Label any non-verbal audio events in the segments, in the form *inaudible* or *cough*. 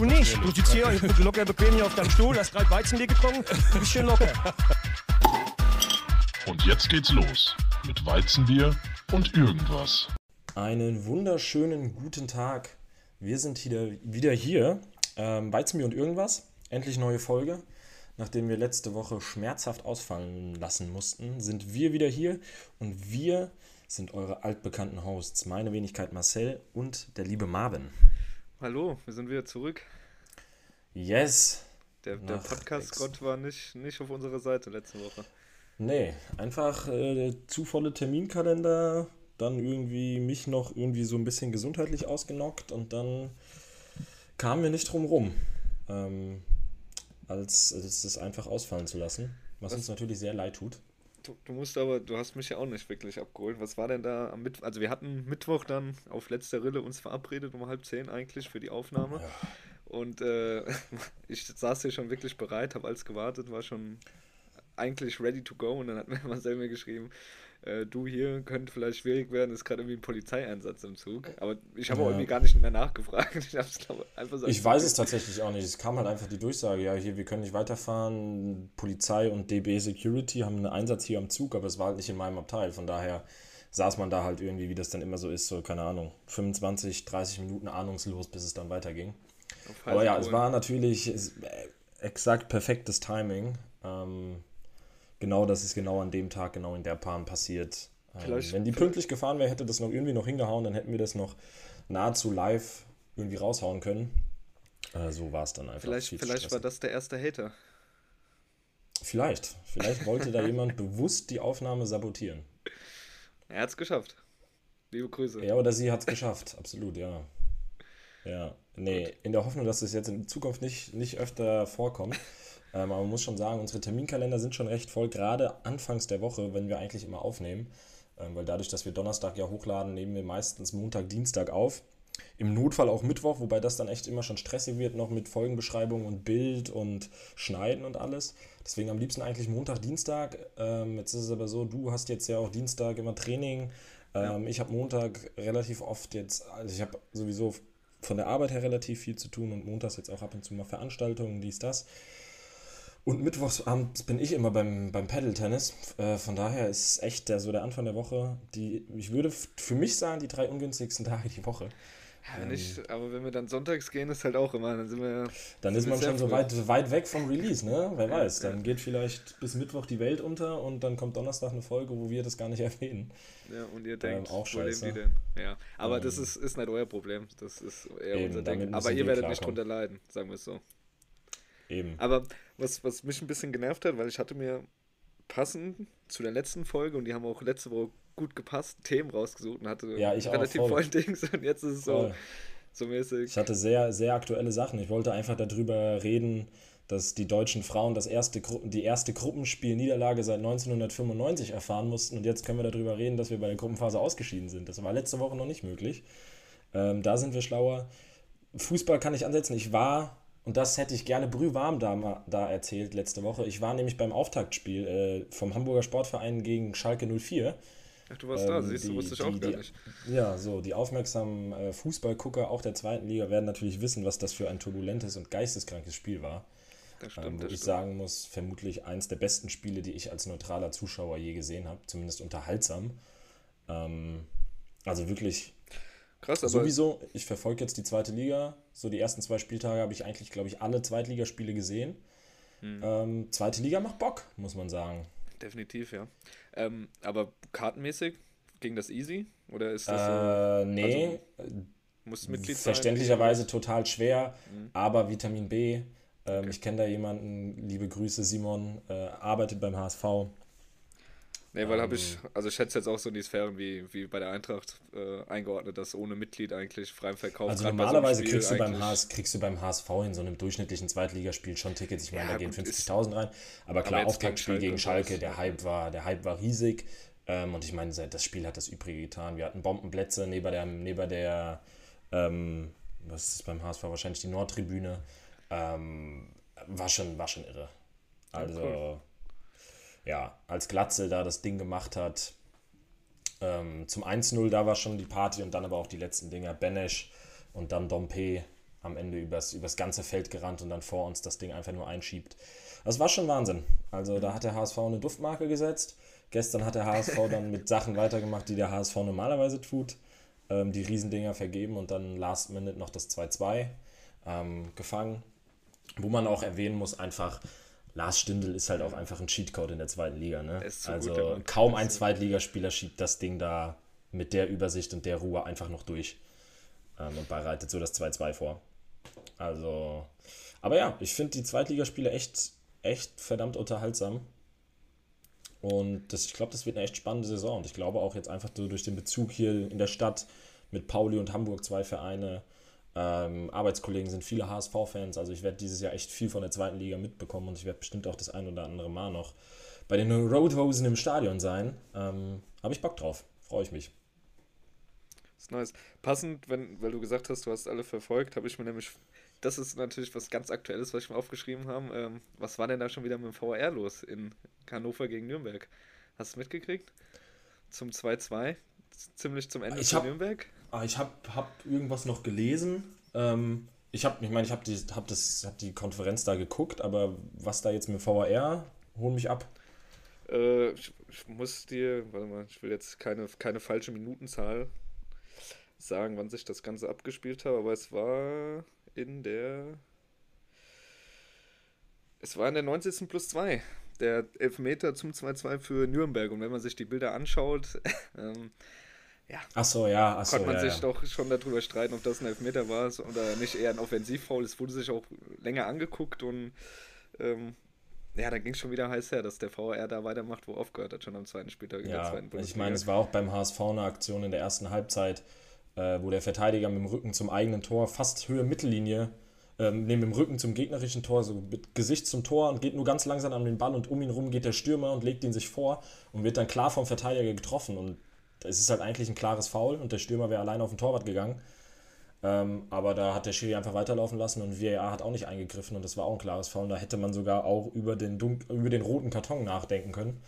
Du nicht. Du sitzt hier locker bequem hier auf deinem Stuhl, hast drei Weizenbier getrunken, du bist schön locker. Und jetzt geht's los mit Weizenbier und irgendwas. Einen wunderschönen guten Tag. Wir sind wieder, wieder hier. Ähm, Weizenbier und irgendwas. Endlich neue Folge. Nachdem wir letzte Woche schmerzhaft ausfallen lassen mussten, sind wir wieder hier und wir sind eure altbekannten Hosts. Meine Wenigkeit Marcel und der liebe Marvin. Hallo, wir sind wieder zurück. Yes. Der, der Podcast-Gott war nicht, nicht auf unserer Seite letzte Woche. Nee, einfach äh, zu volle Terminkalender, dann irgendwie mich noch irgendwie so ein bisschen gesundheitlich ausgenockt und dann kamen wir nicht drum rum, ähm, als, als es einfach ausfallen zu lassen, was, was uns natürlich sehr leid tut. Du, du, musst aber, du hast mich ja auch nicht wirklich abgeholt. Was war denn da am Mittwoch? Also wir hatten Mittwoch dann auf letzter Rille uns verabredet um halb zehn eigentlich für die Aufnahme. Ja. Und äh, *laughs* ich saß hier schon wirklich bereit, habe alles gewartet, war schon eigentlich ready to go und dann hat mir *laughs* Marcel mir geschrieben, äh, du hier könnte vielleicht schwierig werden, ist gerade irgendwie ein Polizeieinsatz im Zug. Aber ich habe ja. auch irgendwie gar nicht mehr nachgefragt. *laughs* Ich, einfach so ich weiß es tatsächlich auch nicht. Es kam halt einfach die Durchsage, ja, hier, wir können nicht weiterfahren. Polizei und DB Security haben einen Einsatz hier am Zug, aber es war halt nicht in meinem Abteil. Von daher saß man da halt irgendwie, wie das dann immer so ist, so, keine Ahnung, 25, 30 Minuten ahnungslos, bis es dann weiterging. Aber ja, es war natürlich äh, exakt perfektes Timing. Ähm, genau das ist genau an dem Tag, genau in der Bahn passiert. Ähm, wenn die pünktlich gefahren wäre, hätte das noch irgendwie noch hingehauen, dann hätten wir das noch nahezu live irgendwie raushauen können. Äh, so war es dann einfach. Vielleicht, vielleicht war das der erste Hater. Vielleicht. Vielleicht wollte da jemand *laughs* bewusst die Aufnahme sabotieren. Er hat es geschafft. Liebe Grüße. Er oder sie hat es geschafft, absolut, ja. Ja, nee, Gut. in der Hoffnung, dass es jetzt in Zukunft nicht, nicht öfter vorkommt. Ähm, aber man muss schon sagen, unsere Terminkalender sind schon recht voll, gerade anfangs der Woche, wenn wir eigentlich immer aufnehmen. Ähm, weil dadurch, dass wir Donnerstag ja hochladen, nehmen wir meistens Montag, Dienstag auf. Im Notfall auch Mittwoch, wobei das dann echt immer schon stressig wird, noch mit Folgenbeschreibung und Bild und Schneiden und alles. Deswegen am liebsten eigentlich Montag, Dienstag. Ähm, jetzt ist es aber so, du hast jetzt ja auch Dienstag immer Training. Ähm, ja. Ich habe Montag relativ oft jetzt, also ich habe sowieso von der Arbeit her relativ viel zu tun und montags jetzt auch ab und zu mal Veranstaltungen, dies, das. Und mittwochsabends bin ich immer beim, beim Paddle-Tennis. Äh, von daher ist echt der, so der Anfang der Woche, die, ich würde für mich sagen, die drei ungünstigsten *laughs* Tage die Woche. Ja, nicht, ähm, aber wenn wir dann sonntags gehen, ist halt auch immer, dann sind wir. Dann ist man schon so weit, weit weg vom Release, ne? Wer ja, weiß. Dann ja. geht vielleicht bis Mittwoch die Welt unter und dann kommt Donnerstag eine Folge, wo wir das gar nicht *laughs* erwähnen. Ja, und ihr denkt, ähm, auch scheiße. die denn? Ja, aber ähm, das ist, ist nicht euer Problem. Das ist eher eben, unser Ding. Aber ihr werdet nicht drunter leiden, sagen wir es so. Eben. Aber was, was mich ein bisschen genervt hat, weil ich hatte mir passend zu der letzten Folge und die haben auch letzte Woche gut gepasst, Themen rausgesucht und hatte ja, ich relativ voll Dings und jetzt ist es so, so mäßig. Ich hatte sehr, sehr aktuelle Sachen. Ich wollte einfach darüber reden, dass die deutschen Frauen das erste die erste Gruppenspielniederlage seit 1995 erfahren mussten und jetzt können wir darüber reden, dass wir bei der Gruppenphase ausgeschieden sind. Das war letzte Woche noch nicht möglich. Ähm, da sind wir schlauer. Fußball kann ich ansetzen. Ich war und das hätte ich gerne brühwarm da, da erzählt letzte Woche. Ich war nämlich beim Auftaktspiel äh, vom Hamburger Sportverein gegen Schalke 04. Ach, du warst ähm, da, siehst du, wusste ich auch die, gar nicht. Ja, so, die aufmerksamen äh, Fußballgucker auch der zweiten Liga werden natürlich wissen, was das für ein turbulentes und geisteskrankes Spiel war. Das stimmt, ähm, wo das ich stimmt. sagen muss, vermutlich eins der besten Spiele, die ich als neutraler Zuschauer je gesehen habe, zumindest unterhaltsam. Ähm, also wirklich Krass, aber. Sowieso, ich verfolge jetzt die zweite Liga. So die ersten zwei Spieltage habe ich eigentlich, glaube ich, alle Zweitligaspiele gesehen. Hm. Ähm, zweite Liga macht Bock, muss man sagen. Definitiv, ja. Ähm, aber kartenmäßig ging das easy? Oder ist das äh, so? Nee. Also, muss Mitglied Verständlicherweise sein, total schwer, mhm. aber Vitamin B. Ähm, okay. Ich kenne da jemanden, liebe Grüße, Simon, äh, arbeitet beim HSV. Nee, weil ähm, habe ich, also ich schätze jetzt auch so in die Sphären wie, wie bei der Eintracht äh, eingeordnet, dass ohne Mitglied eigentlich frei im Verkauf. Also normalerweise so kriegst, du beim HS, kriegst du beim HSV in so einem durchschnittlichen Zweitligaspiel schon Tickets. Ich meine, ja, da gehen 50.000 rein. Aber klar, Auftaktspiel gegen Schalke, gegen Schalke der Hype war, der Hype war riesig. Ähm, und ich meine, das Spiel hat das Übrige getan. Wir hatten Bombenplätze neben der, neben der ähm, was ist beim HSV wahrscheinlich die Nordtribüne. Ähm, war, schon, war schon irre. Also. Ja, cool ja, als Glatzel da das Ding gemacht hat. Ähm, zum 1-0, da war schon die Party und dann aber auch die letzten Dinger. Benesch und dann Dompe. am Ende übers, übers ganze Feld gerannt und dann vor uns das Ding einfach nur einschiebt. Das war schon Wahnsinn. Also da hat der HSV eine Duftmarke gesetzt. Gestern hat der HSV *laughs* dann mit Sachen weitergemacht, die der HSV normalerweise tut. Ähm, die Riesendinger vergeben und dann last minute noch das 2-2 ähm, gefangen. Wo man auch erwähnen muss, einfach, Lars Stindl ist halt auch einfach ein Cheatcode in der zweiten Liga. Ne? Also gut, kaum ein Zweitligaspieler schiebt das Ding da mit der Übersicht und der Ruhe einfach noch durch ähm, und bereitet so das 2-2 vor. Also, aber ja, ich finde die Zweitligaspiele echt, echt verdammt unterhaltsam. Und das, ich glaube, das wird eine echt spannende Saison. Und ich glaube auch jetzt einfach so durch den Bezug hier in der Stadt mit Pauli und Hamburg, zwei Vereine, ähm, Arbeitskollegen sind viele HSV-Fans. Also ich werde dieses Jahr echt viel von der zweiten Liga mitbekommen und ich werde bestimmt auch das ein oder andere Mal noch bei den Roadhosen im Stadion sein. Ähm, Habe ich Bock drauf. Freue ich mich. Das ist nice. Passend, wenn, weil du gesagt hast, du hast alle verfolgt, habe ich mir nämlich das ist natürlich was ganz Aktuelles, was ich mir aufgeschrieben habe. Ähm, was war denn da schon wieder mit dem VR los in Hannover gegen Nürnberg? Hast du mitgekriegt? Zum 2-2, ziemlich zum Ende ich hab, Nürnberg? Ah, ich habe hab irgendwas noch gelesen. Ähm, ich habe, ich meine, ich habe die, hab hab die Konferenz da geguckt, aber was da jetzt mit VR, hol mich ab. Äh, ich, ich, muss dir, warte mal, ich will jetzt keine, keine falsche Minutenzahl sagen, wann sich das Ganze abgespielt hat, aber es war in der. Es war in der 90. plus 2. Der Elfmeter zum 2-2 für Nürnberg. Und wenn man sich die Bilder anschaut, *laughs* ähm, ja. Ach so, ja. Ach so, konnte man ja, sich ja. doch schon darüber streiten, ob das ein Elfmeter war oder nicht eher ein Offensivfoul. Es wurde sich auch länger angeguckt und ähm, ja, dann ging es schon wieder heiß her, dass der VR da weitermacht, wo aufgehört hat, schon am zweiten Spieltag in ja, der zweiten Bundesliga. Ich meine, es war auch beim HSV eine Aktion in der ersten Halbzeit, äh, wo der Verteidiger mit dem Rücken zum eigenen Tor, fast Höhe Mittellinie, ähm, neben dem Rücken zum gegnerischen Tor, so mit Gesicht zum Tor und geht nur ganz langsam an den Ball und um ihn rum geht der Stürmer und legt ihn sich vor und wird dann klar vom Verteidiger getroffen. Und es ist halt eigentlich ein klares Foul und der Stürmer wäre alleine auf den Torwart gegangen. Ähm, aber da hat der Schiri einfach weiterlaufen lassen und VAR hat auch nicht eingegriffen und das war auch ein klares Foul. Und da hätte man sogar auch über den, über den roten Karton nachdenken können.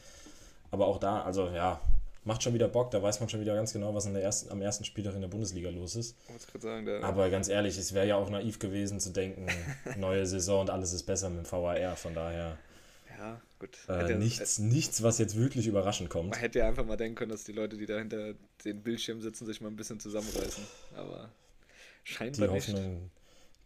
Aber auch da, also ja, macht schon wieder Bock, da weiß man schon wieder ganz genau, was in der ersten, am ersten Spieltag in der Bundesliga los ist. Sagen, Aber ganz ehrlich, es wäre ja auch naiv gewesen zu denken, *laughs* neue Saison und alles ist besser mit dem VAR, von daher. Ja, gut. Äh, nichts, äh, nichts, was jetzt wirklich überraschend kommt. Man hätte ja einfach mal denken können, dass die Leute, die da hinter den Bildschirm sitzen, sich mal ein bisschen zusammenreißen. Aber scheinbar die Hoffnung, nicht.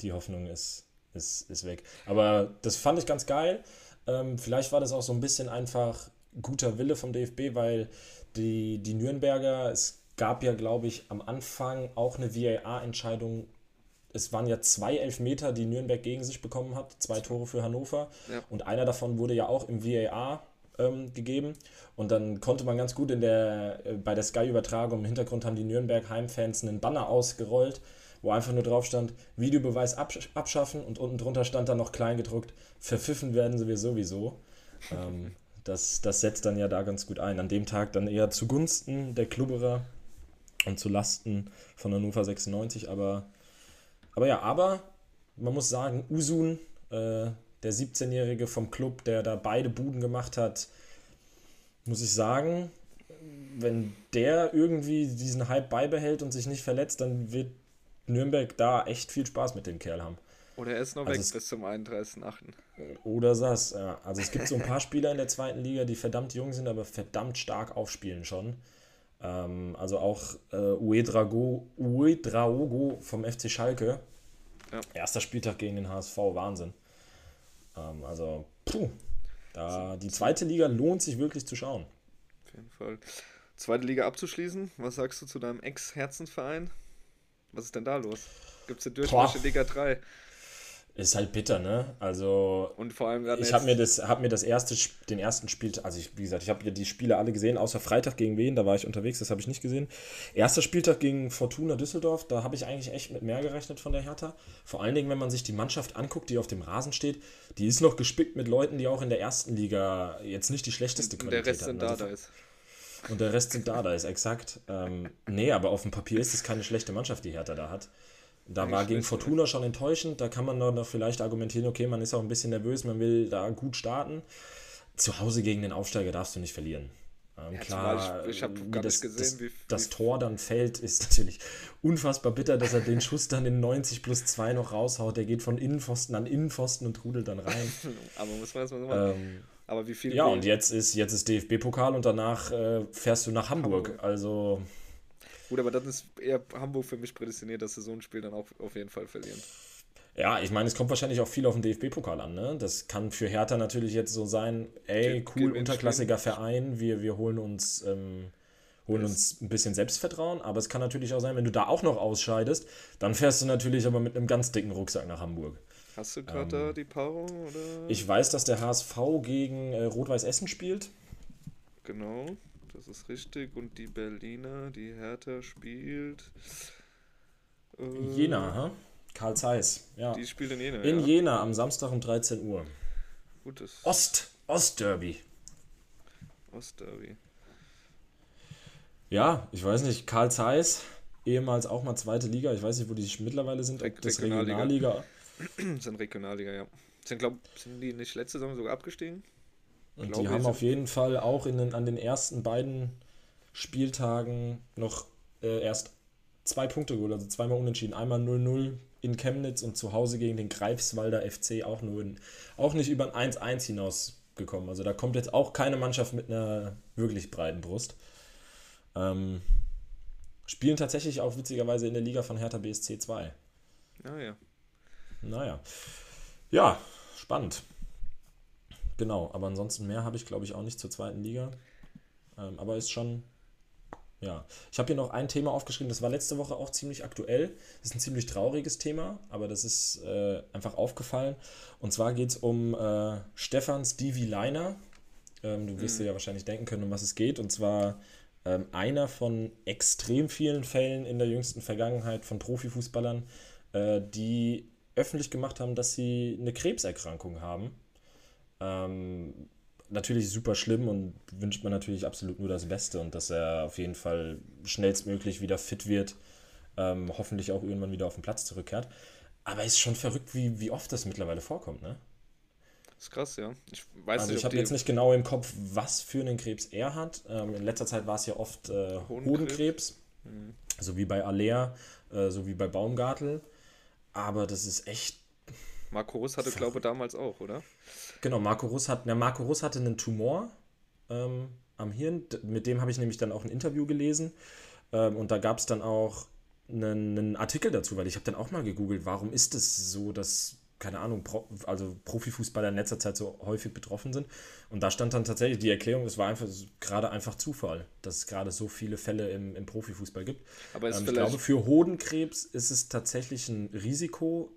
Die Hoffnung ist, ist, ist weg. Aber das fand ich ganz geil. Ähm, vielleicht war das auch so ein bisschen einfach guter Wille vom DFB, weil die, die Nürnberger, es gab ja, glaube ich, am Anfang auch eine VAR-Entscheidung. Es waren ja zwei Elfmeter, die Nürnberg gegen sich bekommen hat, zwei Tore für Hannover. Ja. Und einer davon wurde ja auch im VAR ähm, gegeben. Und dann konnte man ganz gut in der, äh, bei der Sky-Übertragung im Hintergrund haben die Nürnberg-Heimfans einen Banner ausgerollt, wo einfach nur drauf stand, Videobeweis absch abschaffen und unten drunter stand dann noch klein gedruckt, verpfiffen werden sie sowieso. ähm, das, das setzt dann ja da ganz gut ein. An dem Tag dann eher zugunsten der Klubberer und zu Lasten von Hannover 96. Aber, aber ja, aber man muss sagen, Usun, äh, der 17-Jährige vom Club, der da beide Buden gemacht hat, muss ich sagen, wenn der irgendwie diesen Hype beibehält und sich nicht verletzt, dann wird Nürnberg da echt viel Spaß mit dem Kerl haben. Oder er ist noch also weg bis zum 31.8. Oder das, ja. Also es gibt so ein paar Spieler in der zweiten Liga, die verdammt jung sind, aber verdammt stark aufspielen schon. Ähm, also auch äh, Uedrago, Uedraogo vom FC Schalke. Ja. Erster Spieltag gegen den HSV, Wahnsinn. Ähm, also, puh, da, die zweite Liga lohnt sich wirklich zu schauen. Auf jeden Fall. Zweite Liga abzuschließen, was sagst du zu deinem Ex-Herzensverein? Was ist denn da los? Gibt es eine Durchmarsch in Liga 3? Ist halt bitter, ne? Also. Und vor allem Ich habe mir das, hab mir das erste, den ersten Spiel, also ich, wie gesagt, ich habe ja die Spiele alle gesehen, außer Freitag gegen Wen, da war ich unterwegs, das habe ich nicht gesehen. Erster Spieltag gegen Fortuna Düsseldorf, da habe ich eigentlich echt mit mehr gerechnet von der Hertha. Vor allen Dingen, wenn man sich die Mannschaft anguckt, die auf dem Rasen steht, die ist noch gespickt mit Leuten, die auch in der ersten Liga jetzt nicht die schlechteste Qualität haben. Der Rest sind also, da, da ist. Und der Rest sind da, da ist exakt. Ähm, nee, aber auf dem Papier ist es keine schlechte Mannschaft, die Hertha da hat. Da war gegen Fortuna schon enttäuschend. Da kann man noch vielleicht argumentieren, okay, man ist auch ein bisschen nervös, man will da gut starten. Zu Hause gegen den Aufsteiger darfst du nicht verlieren. Ähm, Ja, klar, ich- ich hab gar wie das, gesehen, das, wie- das wie- Tor dann fällt, ist *laughs* natürlich unfassbar bitter, dass er den Schuss dann in 90 plus 2 noch raushaut. Der geht von Innenpfosten an Innenpfosten und trudelt dann rein. *laughs* Aber muss man erstmal so machen. ähm, Aber wie viel. ja, und jetzt ist, jetzt ist DFB-Pokal und danach äh, fährst du nach Hamburg. Hamburg. Also, Gut, aber das ist eher Hamburg für mich prädestiniert, dass sie so ein Spiel dann auch auf jeden Fall verlieren. ja, ich meine, es kommt wahrscheinlich auch viel auf den DFB-Pokal an. Ne? Das kann für Hertha natürlich jetzt so sein, ey, cool, unterklassiger Verein, wir, wir holen uns... Ähm, holen uns ein bisschen Selbstvertrauen, aber es kann natürlich auch sein, wenn du da auch noch ausscheidest, dann fährst du natürlich aber mit einem ganz dicken Rucksack nach Hamburg. Hast du gerade da die Paarung? Oder? Ähm, Ich weiß, dass der HSV gegen äh, Rot-Weiß Essen spielt. Genau, das ist richtig. Und die Berliner, die Hertha spielt. Äh, Jena, ha? Karl Zeiss, ja. Die spielt in Jena. In ja. Jena am Samstag um 13 Uhr. Gut, das Ost, Ostderby. Ostderby. Ja, ich weiß nicht, Karl Zeiss, ehemals auch mal zweite Liga, ich weiß nicht, wo die mittlerweile sind, ob Reg- das Regionalliga. Regionalliga. *clears throat* sind Regionalliga, ja. Sind, glaub, sind die nicht letzte Saison sogar abgestiegen? Und die haben auf jeden Fall auch in den, an den ersten beiden Spieltagen noch äh, erst zwei Punkte geholt, also zweimal unentschieden. Einmal 0-0 in Chemnitz und zu Hause gegen den Greifswalder FC auch nur in, auch nicht über ein 1-1 hinausgekommen. Also da kommt jetzt auch keine Mannschaft mit einer wirklich breiten Brust. Ähm, spielen tatsächlich auch witzigerweise in der Liga von Hertha BSC 2. Ja, ja. Naja. Ja, spannend. Genau, aber ansonsten mehr habe ich, glaube ich, auch nicht zur zweiten Liga. Ähm, aber ist schon. Ja. Ich habe hier noch ein Thema aufgeschrieben, das war letzte Woche auch ziemlich aktuell. Das ist ein ziemlich trauriges Thema, aber das ist äh, einfach aufgefallen. Und zwar geht es um äh, Stefan Stevie Leiner. Ähm, du wirst dir ja wahrscheinlich denken können, um was es geht. Und zwar ähm, einer von extrem vielen Fällen in der jüngsten Vergangenheit von Profifußballern, äh, die öffentlich gemacht haben, dass sie eine Krebserkrankung haben. Ähm, natürlich super schlimm und wünscht man natürlich absolut nur das Beste und dass er auf jeden Fall schnellstmöglich wieder fit wird, ähm, hoffentlich auch irgendwann wieder auf den Platz zurückkehrt. Aber ist schon verrückt, wie, wie oft das mittlerweile vorkommt, ne? Ist krass, ja. Ich weiß Also nicht, ich habe jetzt nicht genau im Kopf, was für einen Krebs er hat. Ähm, in letzter Zeit war es ja oft äh, Hodenkrebs. Hodenkrebs, so wie bei Aller, äh, so wie bei Baumgartel. Aber das ist echt Marco Russ hatte, glaube ich, damals auch, oder? Genau, Marco Russ, hat, na, Marco Russ hatte einen Tumor ähm, am Hirn. Mit dem habe ich nämlich dann auch ein Interview gelesen. Ähm, und da gab es dann auch einen, einen Artikel dazu, weil ich habe dann auch mal gegoogelt, warum ist es so, dass, keine Ahnung, Pro, also Profifußballer in letzter Zeit so häufig betroffen sind. Und da stand dann tatsächlich die Erklärung, es war einfach gerade einfach Zufall, dass es gerade so viele Fälle im, im Profifußball gibt. Aber Ähm, ich glaube, für Hodenkrebs ist es tatsächlich ein Risiko,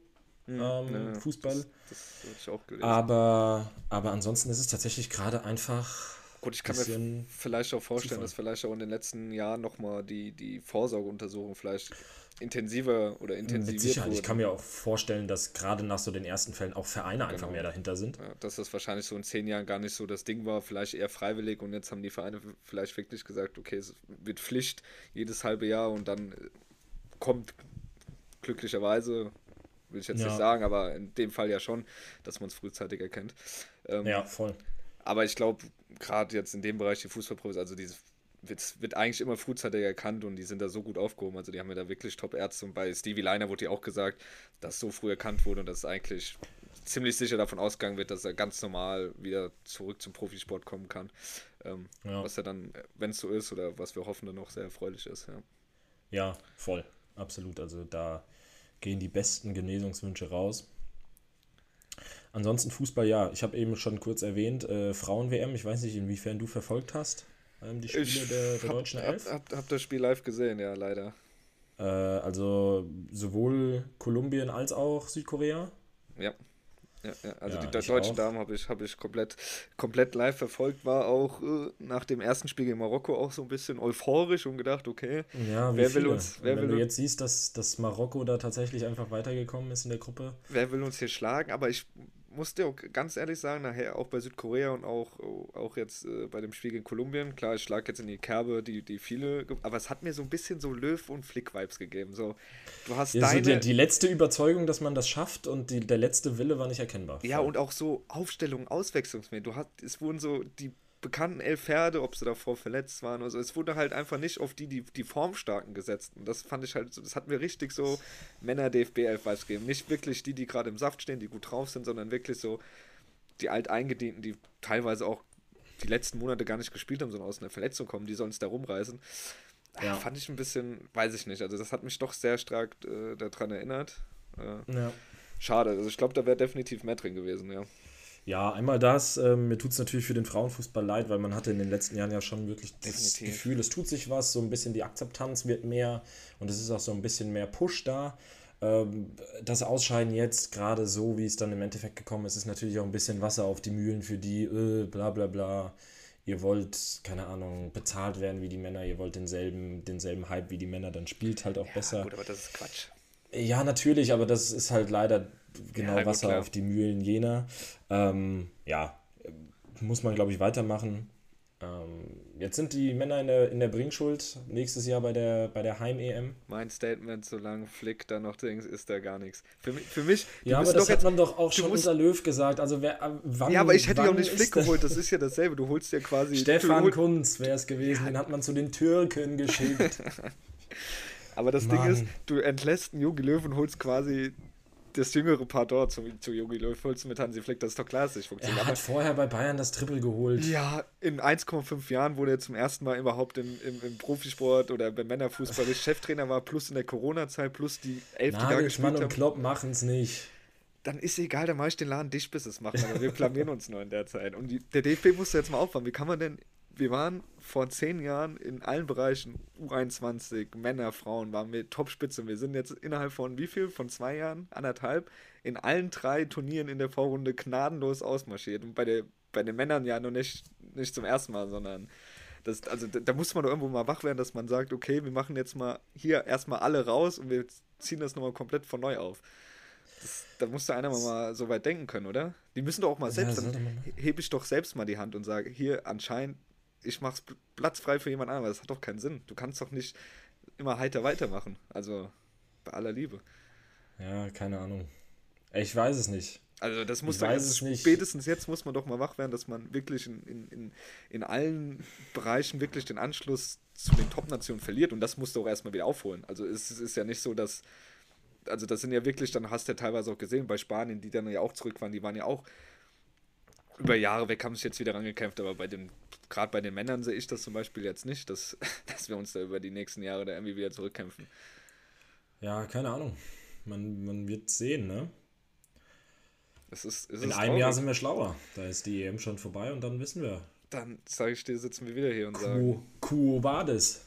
ähm, ja, Fußball. Das, das habe ich auch gelesen. Aber, aber ansonsten ist es tatsächlich gerade einfach. Gut, ich kann mir vielleicht auch vorstellen, Zufall. dass vielleicht auch in den letzten Jahren nochmal die, die Vorsorgeuntersuchung vielleicht intensiver oder intensiviert Mit Sicherheit. Ich wurde. kann mir auch vorstellen, dass gerade nach so den ersten Fällen auch Vereine einfach Genau. mehr dahinter sind. Ja, dass das wahrscheinlich so in zehn Jahren gar nicht so das Ding war, vielleicht eher freiwillig und jetzt haben die Vereine vielleicht wirklich gesagt, okay, es wird Pflicht jedes halbe Jahr und dann kommt glücklicherweise, will ich jetzt Ja. nicht sagen, aber in dem Fall ja schon, dass man es frühzeitig erkennt. Ähm, Ja, voll. Aber ich glaube, gerade jetzt in dem Bereich die Fußballprofis, also dieses wird, wird eigentlich immer frühzeitig erkannt und die sind da so gut aufgehoben. Also die haben ja da wirklich Top-Ärzte und bei Stevie Liner wurde ja auch gesagt, dass so früh erkannt wurde und dass es eigentlich ziemlich sicher davon ausgegangen wird, dass er ganz normal wieder zurück zum Profisport kommen kann. Ähm, Ja. Was ja dann, wenn es so ist oder was wir hoffen, dann auch sehr erfreulich ist. Ja. Ja, voll. Absolut. Also da gehen die besten Genesungswünsche raus. Ansonsten Fußball, ja. Ich habe eben schon kurz erwähnt, äh, Frauen-WM. Ich weiß nicht, inwiefern du verfolgt hast, ähm, die Spiele Ich der, der hab, deutschen hab, Elf. hab, hab das Spiel live gesehen, ja, leider. Äh, also sowohl Kolumbien als auch Südkorea. Ja. Ja, ja, also Ja, die deutschen auch. Damen habe ich, hab ich komplett, komplett live verfolgt, war auch äh, nach dem ersten Spiel gegen Marokko auch so ein bisschen euphorisch und gedacht, okay, Ja, Wer will viele? uns- wer wenn will du jetzt siehst, dass, dass Marokko da tatsächlich einfach weitergekommen ist in der Gruppe. wer will uns hier schlagen? Aber ich muss dir auch ganz ehrlich sagen, nachher auch bei Südkorea und auch, auch jetzt äh, bei dem Spiel gegen Kolumbien, klar, ich schlage jetzt in die Kerbe, die, die viele, aber es hat mir so ein bisschen so Löw- und Flick-Vibes gegeben. So, du hast Ja, so deine. die, die letzte Überzeugung, dass man das schafft und die, der letzte Wille war nicht erkennbar. Ja, und auch so Aufstellungen, Auswechslungsmittel. Du hast, es wurden so die bekannten elf Pferde, ob sie davor verletzt waren. Also es wurde halt einfach nicht auf die, die, die Formstarken gesetzt. Und das fand ich halt, so, das hat mir richtig so Männer-DFB 11 Weiß gegeben. Nicht wirklich die, die gerade im Saft stehen, die gut drauf sind, sondern wirklich so die Alteingedienten, die teilweise auch die letzten Monate gar nicht gespielt haben, sondern aus einer Verletzung kommen, die sollen es da rumreißen. Ja. Fand ich ein bisschen, weiß ich nicht. Also das hat mich doch sehr stark äh, daran erinnert. Äh, ja. Schade. Also ich glaube, da wäre definitiv mehr drin gewesen, ja. Ja, einmal das. Ähm, mir tut es natürlich für den Frauenfußball leid, weil man hatte in den letzten Jahren ja schon wirklich das Gefühl, es tut sich was, so ein bisschen die Akzeptanz wird mehr und es ist auch so ein bisschen mehr Push da. Ähm, das Ausscheiden jetzt, gerade so, wie es dann im Endeffekt gekommen ist, ist natürlich auch ein bisschen Wasser auf die Mühlen für die, äh, bla bla bla. Ihr wollt, keine Ahnung, bezahlt werden wie die Männer, ihr wollt denselben, denselben Hype wie die Männer, dann spielt halt auch ja, besser. Gut, aber das ist Quatsch. Ja, natürlich, aber das ist halt leider genau ja, Wasser gut, auf die Mühlen jener. Ähm, ja, muss man, glaube ich, weitermachen. Ähm, jetzt sind die Männer in der, in der Bringschuld nächstes Jahr bei der, bei der Heim-EM. Mein Statement, solange Flick da noch Dings ist da gar nichts. Für mich, für mich ja, aber das hat jetzt, man doch auch schon unter Löw gesagt. Also wer, äh, wann, ja, aber ich hätte ja auch nicht Flick geholt, das ist ja dasselbe. Du holst ja quasi. *laughs* Stefan Kunz wäre es gewesen, ja. den hat man zu den Türken geschickt. *laughs* aber das Mann. Ding ist, du entlässt einen Jogi Löw und holst quasi das jüngere Pardon zu, zu Jogi Löw holst mit Hansi Flick, das ist doch klar, dass es nicht funktioniert. Er hat vorher bei Bayern das Triple geholt. Ja, in 1,5 Jahren, wo er zum ersten Mal überhaupt im, im, im Profisport oder beim Männerfußball *laughs* Cheftrainer war, plus in der Corona-Zeit, plus die elf, die da gespielt haben. und Klopp machen es nicht. Dann ist egal, dann mache ich den Laden dicht, bis es machen, aber wir blamieren uns nur in der Zeit. Und die, der DFB muss jetzt mal aufwachen. Wie kann man denn wir waren vor zehn Jahren in allen Bereichen, U21, Männer, Frauen, waren wir Topspitze. Wir sind jetzt innerhalb von wie viel? Von zwei Jahren, anderthalb, in allen drei Turnieren in der Vorrunde gnadenlos ausmarschiert. Und bei, der, bei den Männern ja noch nicht, nicht zum ersten Mal, sondern das, also da, da muss man doch irgendwo mal wach werden, dass man sagt, okay, wir machen jetzt mal hier erstmal alle raus und wir ziehen das nochmal komplett von neu auf. Das, da muss da einer mal so weit denken können, oder? Die müssen doch auch mal selbst, ja, dann hebe ich doch selbst mal die Hand und sage, hier anscheinend ich mach's platzfrei für jemand anderen, das hat doch keinen Sinn. Du kannst doch nicht immer heiter weitermachen. Also bei aller Liebe. Ja, keine Ahnung. Ich weiß es nicht. Also das muss doch jetzt, spätestens jetzt muss man doch mal wach werden, dass man wirklich in, in, in, in allen Bereichen wirklich den Anschluss zu den Top-Nationen verliert und das musst du auch erstmal wieder aufholen. Also es, es ist ja nicht so, dass also das sind ja wirklich, dann hast du ja teilweise auch gesehen bei Spanien, die dann ja auch zurück waren, die waren ja auch über Jahre weg, haben sich jetzt wieder rangekämpft, aber bei den gerade bei den Männern sehe ich das zum Beispiel jetzt nicht, dass, *laughs* dass wir uns da über die nächsten Jahre da irgendwie wieder zurückkämpfen. Ja, keine Ahnung. Man, man wird sehen, ne? Es ist, es In einem traurig. Jahr sind wir schlauer. Da ist die EM schon vorbei und dann wissen wir. Dann sage ich dir, sitzen wir wieder hier und sagen. Kuo Bades.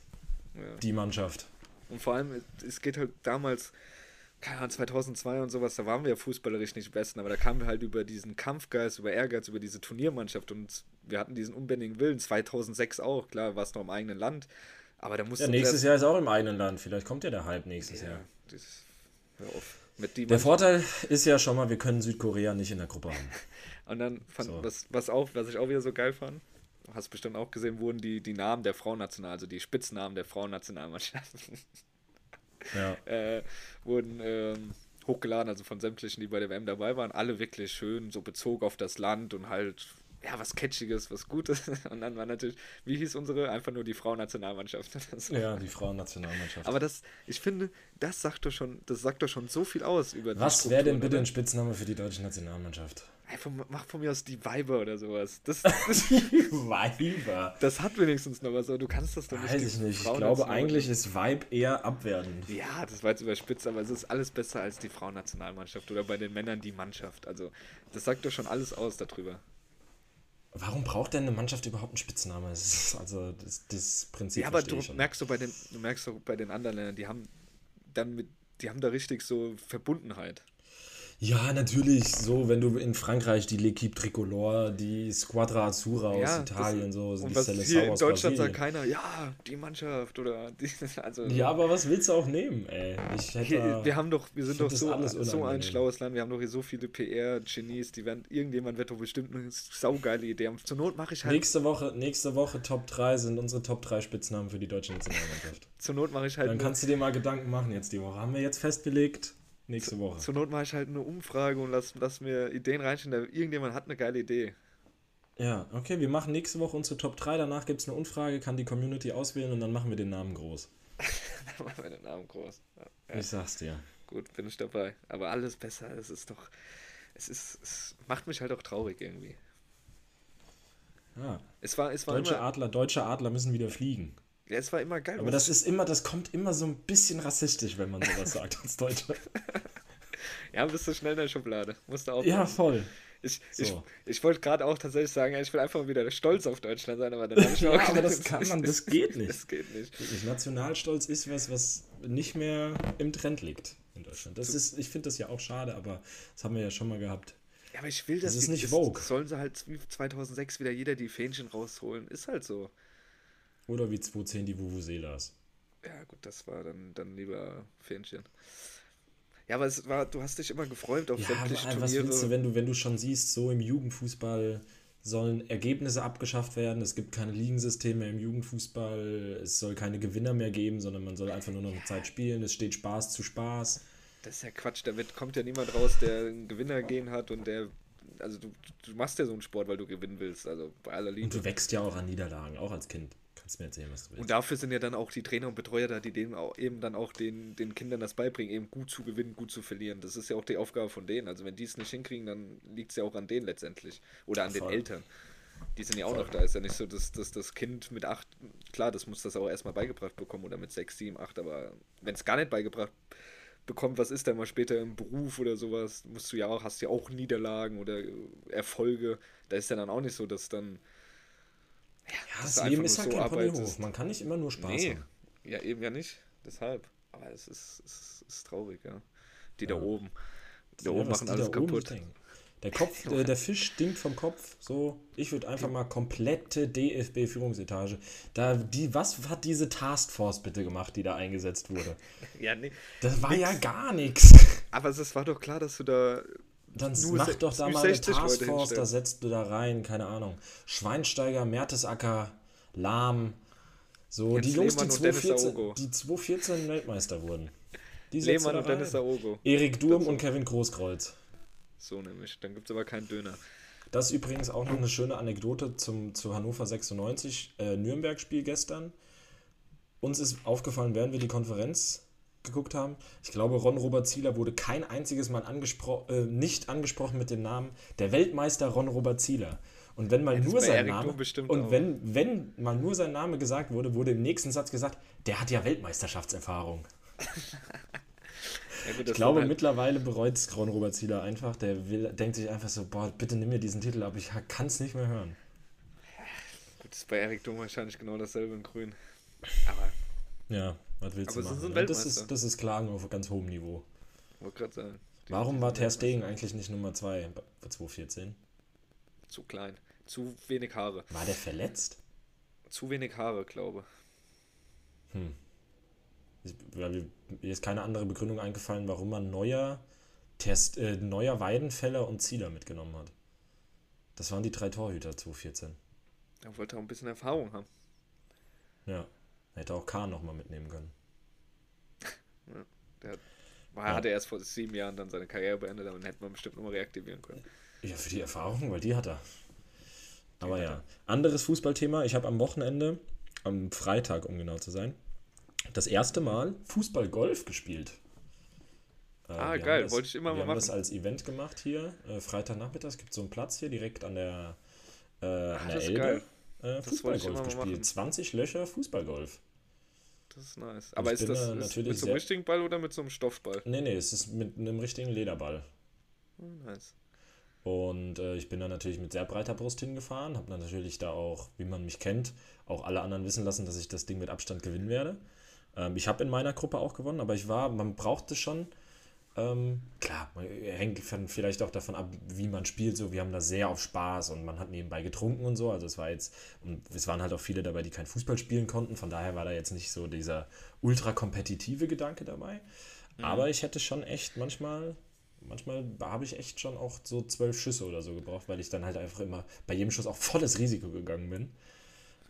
Ja. Die Mannschaft. Und vor allem, es geht halt damals, keine Ahnung, 2002 und sowas, da waren wir fußballerisch nicht besten, aber da kamen wir halt über diesen Kampfgeist, über Ehrgeiz, über diese Turniermannschaft und wir hatten diesen unbändigen Willen, 2006 auch, klar, war es noch im eigenen Land, aber da musste... Ja, nächstes Jahr ist auch im eigenen Land, vielleicht kommt ja der Hype nächstes ja, Jahr. Das, hör auf. der Vorteil ist ja schon mal, wir können Südkorea nicht in der Gruppe haben. *laughs* und dann, fand, so. was, was, auch, was ich auch wieder so geil fand, hast bestimmt auch gesehen, wurden die, die Namen der Frauennational, also die Spitznamen der Frauennationalmannschaften ja. *laughs* äh, wurden ähm, hochgeladen, also von sämtlichen, die bei der WM dabei waren. Alle wirklich schön, so bezogen auf das Land und halt, ja, was Catchiges, was Gutes. *laughs* Und dann war natürlich, wie hieß unsere? Einfach nur die Frauennationalmannschaft. *laughs* ja, die Frauennationalmannschaft. Aber das, ich finde, das sagt doch schon, das sagt doch schon so viel aus über Was wäre denn bitte ein Spitzname für die deutsche Nationalmannschaft? Einfach mach von mir aus die Weiber oder sowas. Das, *laughs* das, die Weiber. Das hat wenigstens noch was, aber du kannst das doch nicht. Weiß ich nicht. ich glaube, eigentlich ist Vibe eher abwertend. Ja, das war jetzt überspitzt, aber es ist alles besser als die Frauennationalmannschaft oder bei den Männern die Mannschaft. Also, das sagt doch schon alles aus darüber. Warum braucht denn eine Mannschaft überhaupt einen Spitznamen? Das ist also das, das Prinzip. Ja, aber du merkst so bei den, du merkst so bei den anderen Ländern, die haben dann mit, die haben da richtig so Verbundenheit. Ja, natürlich. So, wenn du in Frankreich die L'Equipe Tricolore, die Squadra Azzurra aus ja, Italien, das, so, und die was hier in Deutschland sagt keiner, ja, die Mannschaft oder *laughs* die, also. Ja, aber was willst du auch nehmen, ey? Ich hätte, hier, wir haben doch, wir sind doch so, so ein schlaues Land, wir haben doch hier so viele PR-Genies, die werden, irgendjemand wird doch bestimmt eine saugeile Idee haben. Zur Not mache ich halt. Nächste Woche, nächste Woche Top 3 sind unsere Top 3 Spitznamen für die deutsche Nationalmannschaft. *laughs* Zur Not mache ich halt. Dann kannst du dir mal Gedanken machen jetzt die Woche. Haben wir jetzt festgelegt? Nächste Woche. Zur Not mache ich halt eine Umfrage und lass, lass mir Ideen reinstellen. Irgendjemand hat eine geile Idee. Ja, okay, wir machen nächste Woche unsere Top 3. Danach gibt es eine Umfrage, kann die Community auswählen und dann machen wir den Namen groß. *laughs* Dann machen wir den Namen groß. Ja, Ich sag's dir. gut, bin ich dabei. Aber alles besser, es ist doch. Es ist. Es macht mich halt auch traurig irgendwie. Ja. Es war, es war Deutsche immer. Adler, deutsche Adler müssen wieder fliegen. Ja, es war immer geil. Aber das ist immer, das kommt immer so ein bisschen rassistisch, wenn man sowas sagt als Deutscher. *laughs* Ja, bist du schnell in der Schublade. Musst du auch. Ja, voll. Ich, ich, So. ich wollte gerade auch tatsächlich sagen, ich will einfach wieder stolz auf Deutschland sein, aber dann habe ich Ja, auch aber gedacht, das kann man- das geht nicht. Das geht nicht. Nationalstolz ist was, was nicht mehr im Trend liegt in Deutschland. Das ist, ich finde das ja auch schade, aber das haben wir ja schon mal gehabt. Ja, aber ich will, Das dass ist nicht Vogue. Sollen sie halt wie 2006 wieder jeder die Fähnchen rausholen. Ist halt so. Oder wie 210 die Vuvuzelas. Ja, gut, das war dann, dann lieber Fähnchen. Ja, aber es war, du hast dich immer gefreut auf Ja, sämtliche aber was Turniere. willst du, wenn du, wenn du schon siehst, so im Jugendfußball sollen Ergebnisse abgeschafft werden, es gibt keine Ligensysteme im Jugendfußball, es soll keine Gewinner mehr geben, sondern man soll einfach nur noch eine Zeit spielen, es steht Spaß zu Spaß. Das ist ja Quatsch, da wird, kommt ja niemand raus, der einen Gewinner gehen hat und der. Also du, du machst ja so einen Sport, weil du gewinnen willst, also bei aller Liebe. Und du wächst ja auch an Niederlagen, auch als Kind. Kannst mir erzählen, was du willst. Und dafür sind ja dann auch die Trainer und Betreuer da, die denen auch eben dann auch den, den Kindern das beibringen, eben gut zu gewinnen, gut zu verlieren. Das ist ja auch die Aufgabe von denen. Also wenn die es nicht hinkriegen, dann liegt es ja auch an denen letztendlich. Oder an den Voll. Eltern. Die sind ja auch Voll. noch da. Ist ja nicht so, dass, dass das Kind mit acht, klar, das muss das auch erstmal beigebracht bekommen oder mit sechs, sieben, acht, aber wenn es gar nicht beigebracht bekommt, was ist denn mal später im Beruf oder sowas, musst du ja auch, hast ja auch Niederlagen oder Erfolge. Da ist ja dann auch nicht so, dass dann ja, das du Leben ist halt so kein. Ponyhof. Man kann nicht immer nur Spaß Nee, haben. ja, eben ja nicht. Deshalb. Aber es ist, es ist, traurig, ja. Die da Ja. oben. Die da Ja, oben machen alles da kaputt. Der Kopf, der, *laughs* der Fisch stinkt vom Kopf. So, ich würde einfach mal komplette DFB-Führungsetage. Da, die, was hat diese Taskforce bitte gemacht, die da eingesetzt wurde? *laughs* Ja, nee. Das war Nix. ja gar nichts. Aber es war doch klar, dass du da. Dann Nur mach doch da nur mal eine 60 Leute Taskforce, da setzt du da rein, keine Ahnung. Schweinsteiger, Mertesacker, Lahm. So, Jens die Jungs, die Lehmann und Dennis 2014, Aogo. die 2014 Weltmeister wurden. Die Lehmann und Dennis. Aogo. Erik Durm und Kevin Großkreuz. So nämlich. Dann gibt es aber keinen Döner. Das ist übrigens auch noch eine schöne Anekdote zum, zu Hannover 96, äh, Nürnberg-Spiel gestern. Uns ist aufgefallen, während wir die Konferenz geguckt haben, ich glaube, Ron Robert Zieler wurde kein einziges Mal angespro äh, nicht angesprochen mit dem Namen der Weltmeister Ron Robert Zieler. Und wenn mal das nur sein Erik Name und auch. wenn, wenn mal nur sein Name gesagt wurde, wurde im nächsten Satz gesagt, der hat ja Weltmeisterschaftserfahrung. *laughs* Ja, gut, Ich glaube, halt, mittlerweile bereut es Ron Robert Zieler einfach. Der will, denkt sich einfach so, boah, bitte nimm mir diesen Titel ab, ich kann es nicht mehr hören. gut, das ist bei Erik Dumm wahrscheinlich genau dasselbe in Grün. Aber, Ja, was willst Aber du machen? sind ne? das, ist, das ist Klagen auf ganz hohem Niveau. wollte gerade sagen. die- Warum war Ter. Stegen eigentlich nicht Nummer 2 bei 2014? Zu klein. Zu wenig Haare. War der verletzt? Zu wenig Haare, glaube Ich- Weil mir ist keine andere Begründung eingefallen, warum man Neuer, Test, äh, Neuer Weidenfeller und Zieler mitgenommen hat. Das waren die drei Torhüter 2014. Er wollte auch ein bisschen Erfahrung haben. Ja. Hätte auch Kahn nochmal mitnehmen können. *laughs* Der hat, war, Ja. hatte erst vor sieben Jahren dann seine Karriere beendet, den hätte man bestimmt nochmal reaktivieren können. Ja, für die Erfahrung, weil die hat er. Aber ja. er. Anderes Fußballthema. Ich habe am Wochenende, am Freitag, um genau zu sein, das erste Mal Fußball-Golf gespielt. Äh, Ah, wir geil. das- Wollte ich immer Wir mal haben das machen. als Event gemacht hier. Äh, Freitagnachmittag. Es gibt so einen Platz hier direkt an der, äh, an der das ist Elbe. geil. Äh, Fußballgolf gespielt. machen. 20 Löcher Fußballgolf. Das ist nice. Aber ist das da ist mit so einem richtigen Ball oder mit so einem Stoffball? Nee, nee, es ist mit einem richtigen Lederball. Hm, Nice. Und äh, ich bin da natürlich mit sehr breiter Brust hingefahren, habe dann natürlich da auch, wie man mich kennt, auch alle anderen wissen lassen, dass ich das Ding mit Abstand gewinnen werde. Ähm, ich habe in meiner Gruppe auch gewonnen, aber ich war, man brauchte schon, ähm, klar, man hängt vielleicht auch davon ab, wie man spielt. So, wir haben da sehr auf Spaß und man hat nebenbei getrunken und so. Also es war jetzt, und es waren halt auch viele dabei, die kein Fußball spielen konnten. Von daher war da jetzt nicht so dieser ultra kompetitive Gedanke dabei. Aber ich hätte schon echt manchmal, manchmal habe ich echt schon auch so zwölf Schüsse oder so gebraucht, weil ich dann halt einfach immer bei jedem Schuss auch volles Risiko gegangen bin.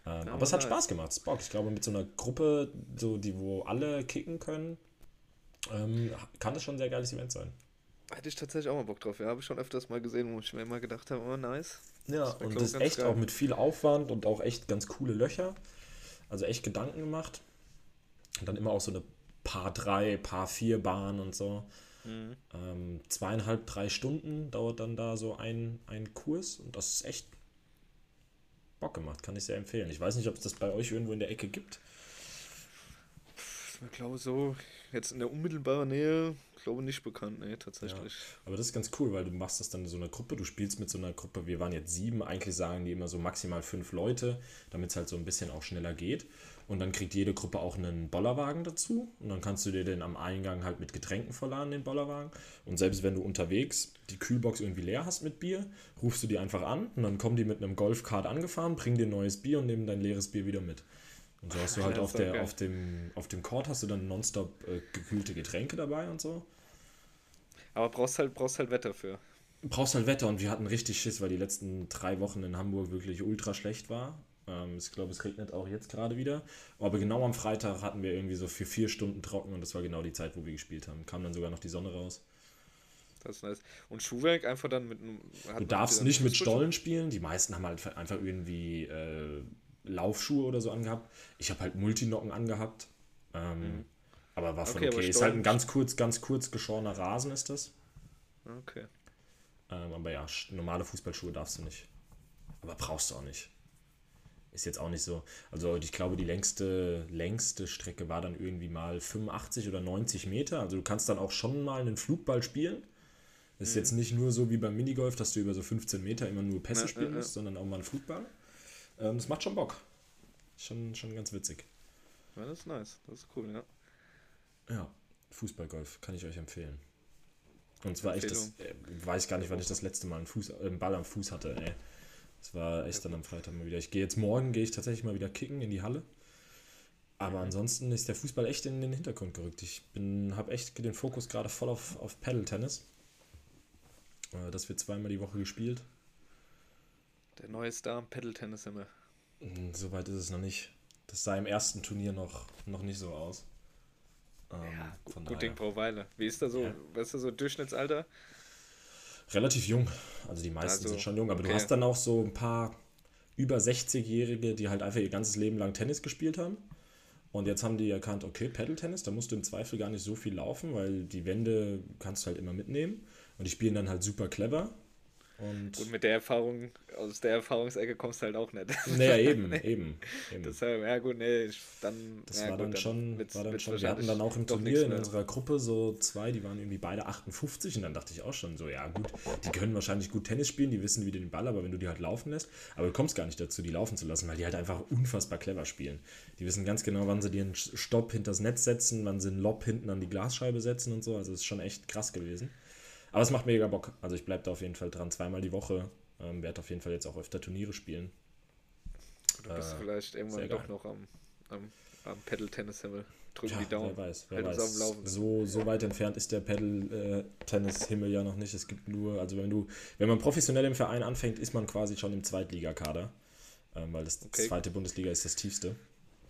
Ähm, aber es hat. Spaß gemacht, Bock. Ich glaube, mit so einer Gruppe, so die, wo alle kicken können, ähm, kann das schon ein sehr geiles Event sein. Hätte ich tatsächlich auch mal Bock drauf. Ja, habe ich schon öfters mal gesehen, wo ich mir immer gedacht habe, oh nice. Ja, Das und das ist echt geil. auch mit viel Aufwand und auch echt ganz coole Löcher. Also echt Gedanken gemacht. Und dann immer auch so eine Paar 3, Paar 4 Bahn und so. Mhm. Ähm, zweieinhalb, drei Stunden dauert dann da so ein, ein Kurs und das ist echt Bock gemacht, kann ich sehr empfehlen. Ich weiß nicht, ob es das bei euch irgendwo in der Ecke gibt. Ich glaube so, jetzt in der unmittelbaren Nähe, glaube nicht bekannt, nee, tatsächlich. Aber das ist ganz cool, weil du machst das dann in so einer Gruppe, du spielst mit so einer Gruppe, wir waren jetzt sieben, eigentlich sagen die immer so maximal fünf Leute, damit es halt so ein bisschen auch schneller geht. Und dann kriegt jede Gruppe auch einen Bollerwagen dazu und dann kannst du dir den am Eingang halt mit Getränken vollladen, den Bollerwagen. Und selbst wenn du unterwegs die Kühlbox irgendwie leer hast mit Bier, rufst du die einfach an und dann kommen die mit einem Golfkart angefahren, bringen dir neues Bier und nehmen dein leeres Bier wieder mit. Und so hast du halt auf, der, geil. auf, dem, auf dem Court hast du dann nonstop äh, gekühlte Getränke dabei und so. Aber brauchst halt, brauchst halt Wetter für. brauchst halt Wetter und wir hatten richtig Schiss, weil die letzten drei Wochen in Hamburg wirklich ultra schlecht war. Ähm, ich glaube, es regnet auch jetzt gerade wieder. Aber genau am Freitag hatten wir irgendwie so für vier Stunden trocken und das war genau die Zeit, wo wir gespielt haben. Kam dann sogar noch die Sonne raus. Das ist nice. Und Schuhwerk einfach dann mit einem. Du darfst nicht mit? Stollen spielen. Die meisten haben halt einfach irgendwie äh, Laufschuhe oder so angehabt. Ich habe halt Multinocken angehabt. Ähm, Aber war von Okay, okay. Ist halt ein ganz kurz, ganz kurz geschorener Rasen ist das. Okay. Ähm, aber ja, normale Fußballschuhe darfst du nicht. Aber brauchst du auch nicht. Ist jetzt auch nicht so. Also ich glaube, die längste, längste Strecke war dann irgendwie mal 85 oder 90 Meter. Also du kannst dann auch schon mal einen Flugball spielen. Ist jetzt nicht nur so wie beim Minigolf, dass du über so 15 Meter immer nur Pässe spielen musst, sondern auch mal einen Flugball. Ähm, das macht schon Bock. Schon, schon ganz witzig. Ja, das ist nice. Das ist cool, ja. Ja, Fußballgolf kann ich euch empfehlen. Und zwar echt das, äh, weiß gar nicht, wann ich das letzte Mal einen, Fuß, äh, einen Ball am Fuß hatte, ey. Das war echt dann am Freitag mal wieder. Ich gehe jetzt morgen, gehe ich tatsächlich mal wieder kicken in die Halle. Aber ansonsten ist der Fußball echt in den Hintergrund gerückt. Ich habe echt den Fokus gerade voll auf, auf Paddle-Tennis. Äh, Das wird zweimal die Woche gespielt. Der neue Star am Pedal-Tennis immer. Mm, Soweit ist es noch nicht. Das sah im ersten Turnier noch, noch nicht so aus. Ähm, von Gut daher. Ding braucht Weile. Wie ist da so, Ja. was ist da so Durchschnittsalter? Relativ jung. Also die meisten Also, sind schon jung, aber du okay. hast dann auch so ein paar über 60-Jährige, die halt einfach ihr ganzes Leben lang Tennis gespielt haben. Und jetzt haben die erkannt, okay, Paddle-Tennis, da musst du im Zweifel gar nicht so viel laufen, weil die Wände kannst du halt immer mitnehmen. Und die spielen dann halt super clever. Und Gut, mit der Erfahrung, aus der Erfahrungsecke kommst du halt auch nicht. *laughs* naja, eben, *laughs* eben. eben. Das, ja, ja gut, nee, ich, dann. Das ja, war, gut, dann schon, war dann schon. Wir hatten dann auch im Turnier in unserer Gruppe so zwei, die waren irgendwie beide 58 und dann dachte ich auch schon so, ja gut, die können wahrscheinlich gut Tennis spielen, die wissen wieder den Ball, aber wenn du die halt laufen lässt, aber du kommst gar nicht dazu, die laufen zu lassen, weil die halt einfach unfassbar clever spielen. Die wissen ganz genau, wann sie dir einen Stopp hinters Netz setzen, wann sie einen Lob hinten an die Glasscheibe setzen und so, also es ist schon echt krass gewesen. Aber es macht mega Bock, also ich bleibe da auf jeden Fall dran, zweimal die Woche, ähm, werde auf jeden Fall jetzt auch öfter Turniere spielen. Du bist Äh, vielleicht irgendwann geil. doch noch am, am, am Pedal-Tennis-Himmel. Drücken Ja, die Daumen. wer weiß, wer weiß. So, so weit entfernt ist der Paddle-Tennis-Himmel ja noch nicht. Es gibt nur, also wenn du, wenn man professionell im Verein anfängt, ist man quasi schon im Zweitligakader. Ähm, weil das Okay. zweite Bundesliga ist das tiefste.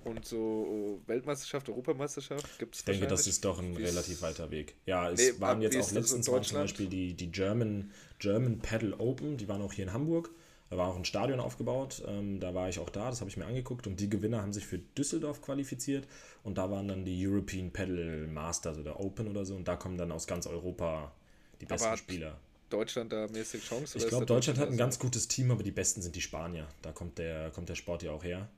Und so Weltmeisterschaft, Europameisterschaft gibt es Ich denke, das ist doch ein relativ weiter Weg. Ja, es Nee, waren jetzt auch letztens waren zum Deutschland? Beispiel die, die German, German Paddle Open, die waren auch hier in Hamburg. Da war auch ein Stadion aufgebaut, ähm, da war ich auch da, das habe ich mir angeguckt und die Gewinner haben sich für Düsseldorf qualifiziert und da waren dann die European Paddle Masters oder Open oder so und da kommen dann aus ganz Europa die besten hat Spieler. Deutschland da mäßig Chance? Ich glaube, da Deutschland hat ein ganz gutes Team, aber die besten sind die Spanier. Da kommt der, kommt der Sport ja auch her.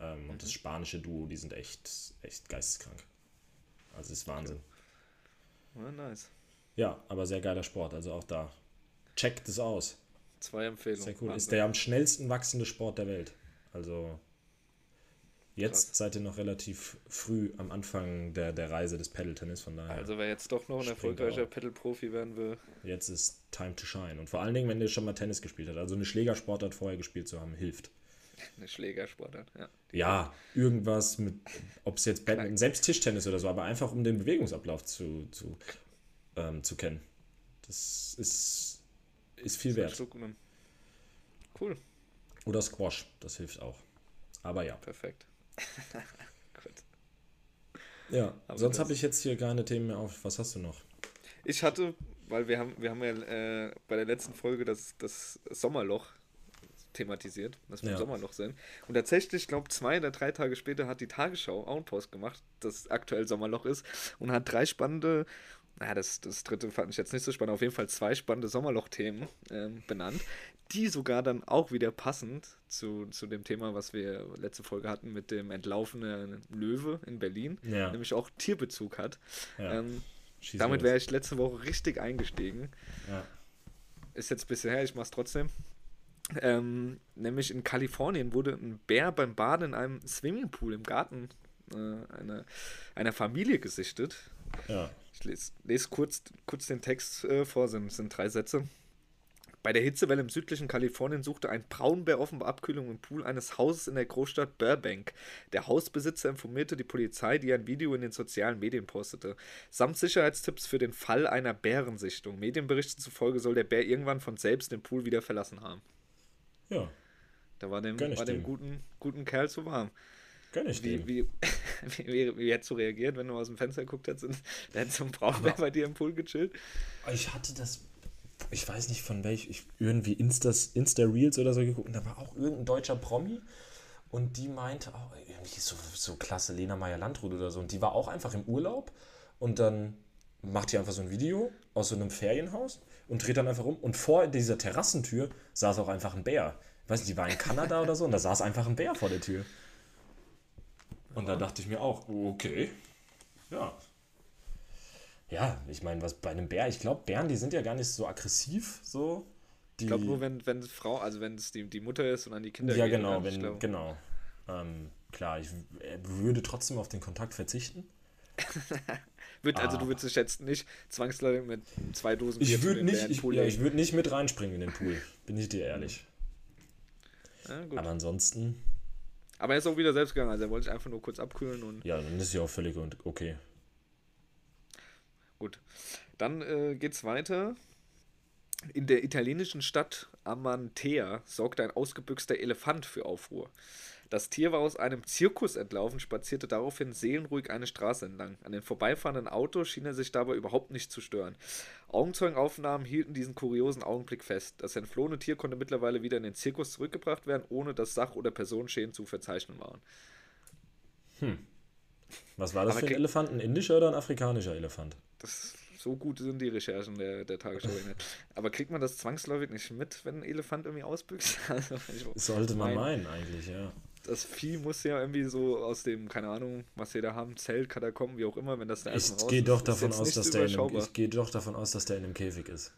Ähm, Mhm. Und das spanische Duo, die sind echt, echt geisteskrank. Also ist Wahnsinn. Ja, nice. Ja, aber sehr geiler Sport, also auch da. Checkt es aus. Zwei Empfehlungen. Sehr cool. Ist Wahnsinn. der am schnellsten wachsende Sport der Welt. Also jetzt Krass. seid ihr noch relativ früh am Anfang der, der Reise des Paddle-Tennis, von daher. Also wer jetzt doch noch ein erfolgreicher. Pedal-Profi werden will, Jetzt ist time to shine. Und vor allen Dingen, wenn ihr schon mal Tennis gespielt habt. Also eine Schlägersportart vorher gespielt zu haben, hilft. Eine Schlägersportart. Ja. Ja, irgendwas mit, ob es jetzt Badminton, selbst Tischtennis oder so, aber einfach um den Bewegungsablauf zu, zu, ähm, zu kennen. Das ist, ist viel Zwei wert. Cool, Oder Squash, das hilft auch. Aber ja. perfekt. *laughs* Ja, Aber sonst das- habe ich jetzt hier keine Themen mehr auf. Was hast du noch? Ich hatte weil wir haben, wir haben ja äh, bei der letzten Folge das, das Sommerloch thematisiert, dass wir Ja. im Sommerloch sind. Und tatsächlich, ich glaube, zwei oder drei Tage später hat die Tagesschau auch einen Post gemacht, das aktuell Sommerloch ist und hat drei spannende, naja, das, das dritte fand ich jetzt nicht so spannend, auf jeden Fall zwei spannende Sommerloch-Themen ähm, benannt, die sogar dann auch wieder passend zu, zu dem Thema, was wir letzte Folge hatten mit dem entlaufenen Löwe in Berlin, Ja. nämlich auch Tierbezug hat. Ja. Ähm, damit wäre ich letzte Woche richtig eingestiegen. Ist jetzt ein bisschen her, ich mach's trotzdem. Ähm, nämlich in Kalifornien wurde ein Bär beim Baden in einem Swimmingpool im Garten äh, einer, einer Familie gesichtet. Ja. Ich lese, lese kurz, kurz den Text äh, vor, sind, sind drei Sätze. Bei der Hitzewelle im südlichen Kalifornien suchte ein Braunbär offenbar Abkühlung im Pool eines Hauses in der Großstadt Burbank. Der Hausbesitzer informierte die Polizei, die ein Video in den sozialen Medien postete, samt Sicherheitstipps für den Fall einer Bärensichtung. Medienberichten zufolge soll der Bär irgendwann von selbst den Pool wieder verlassen haben. Ja. Da war dem, war dem guten, guten Kerl zu warm. Gönn ich Wie, dem. wie, *laughs* wie, wie, wie hättest du reagiert, wenn du aus dem Fenster geguckt hättest und da hätte so ein Braunbär bei dir im Pool gechillt? Ich hatte das, ich weiß nicht von welch, ich irgendwie Instas, Insta-Reels oder so geguckt und da war auch irgendein deutscher Promi und die meinte auch, irgendwie so, so klasse Lena Meyer-Landrut oder so und die war auch einfach im Urlaub und dann macht die einfach so ein Video aus so einem Ferienhaus und dreht dann einfach um und vor dieser Terrassentür saß auch einfach ein Bär. Ich weiß nicht, die war in Kanada oder so und da saß einfach ein Bär vor der Tür. Und da dachte ich mir auch, okay, ja, ja, ich meine, was bei einem Bär, ich glaube, Bären, die sind ja gar nicht so aggressiv, so. Die, Ich glaube nur, wenn, wenn Frau, also wenn es die, die Mutter ist und an die Kinder ja, geht, genau, oder? Ich wenn, glaub- genau. Ähm, klar, ich äh, würde trotzdem auf den Kontakt verzichten. *laughs* Wird, also Ah. du würdest dich jetzt nicht zwangsläufig mit zwei Dosen Ich würde nicht, ich, ja, ich würd nicht mit reinspringen in den Pool, bin ich dir ehrlich. ja, gut. Aber ansonsten, Aber er ist auch wieder selbst gegangen, also er wollte sich einfach nur kurz abkühlen und ja, dann ist ja auch völlig und okay. gut. Dann äh, geht's weiter. In der italienischen Stadt Amantea sorgte ein ausgebüxter Elefant für Aufruhr. Das Tier war aus einem Zirkus entlaufen, spazierte daraufhin seelenruhig eine Straße entlang. An den vorbeifahrenden Autos schien er sich dabei überhaupt nicht zu stören. Augenzeugenaufnahmen hielten diesen kuriosen Augenblick fest. Das entflohene Tier konnte mittlerweile wieder in den Zirkus zurückgebracht werden, ohne dass Sach- oder Personenschäden zu verzeichnen waren. Was war das Aber für ein Elefant? Ein indischer oder ein afrikanischer Elefant? Das, so gut sind die Recherchen der, der Tagesschau nicht. Aber kriegt man das zwangsläufig nicht mit, wenn ein Elefant irgendwie ausbüchst? *laughs* Also, Sollte man mein, meinen, eigentlich, ja. Das Vieh muss ja irgendwie so aus dem, keine Ahnung, was wir da haben, Zelt, Katakomben, wie auch immer, wenn das da erstmal Ich raus gehe ist, doch ist davon jetzt aus, dass der in einem, ich gehe doch davon aus, dass der in einem Käfig ist.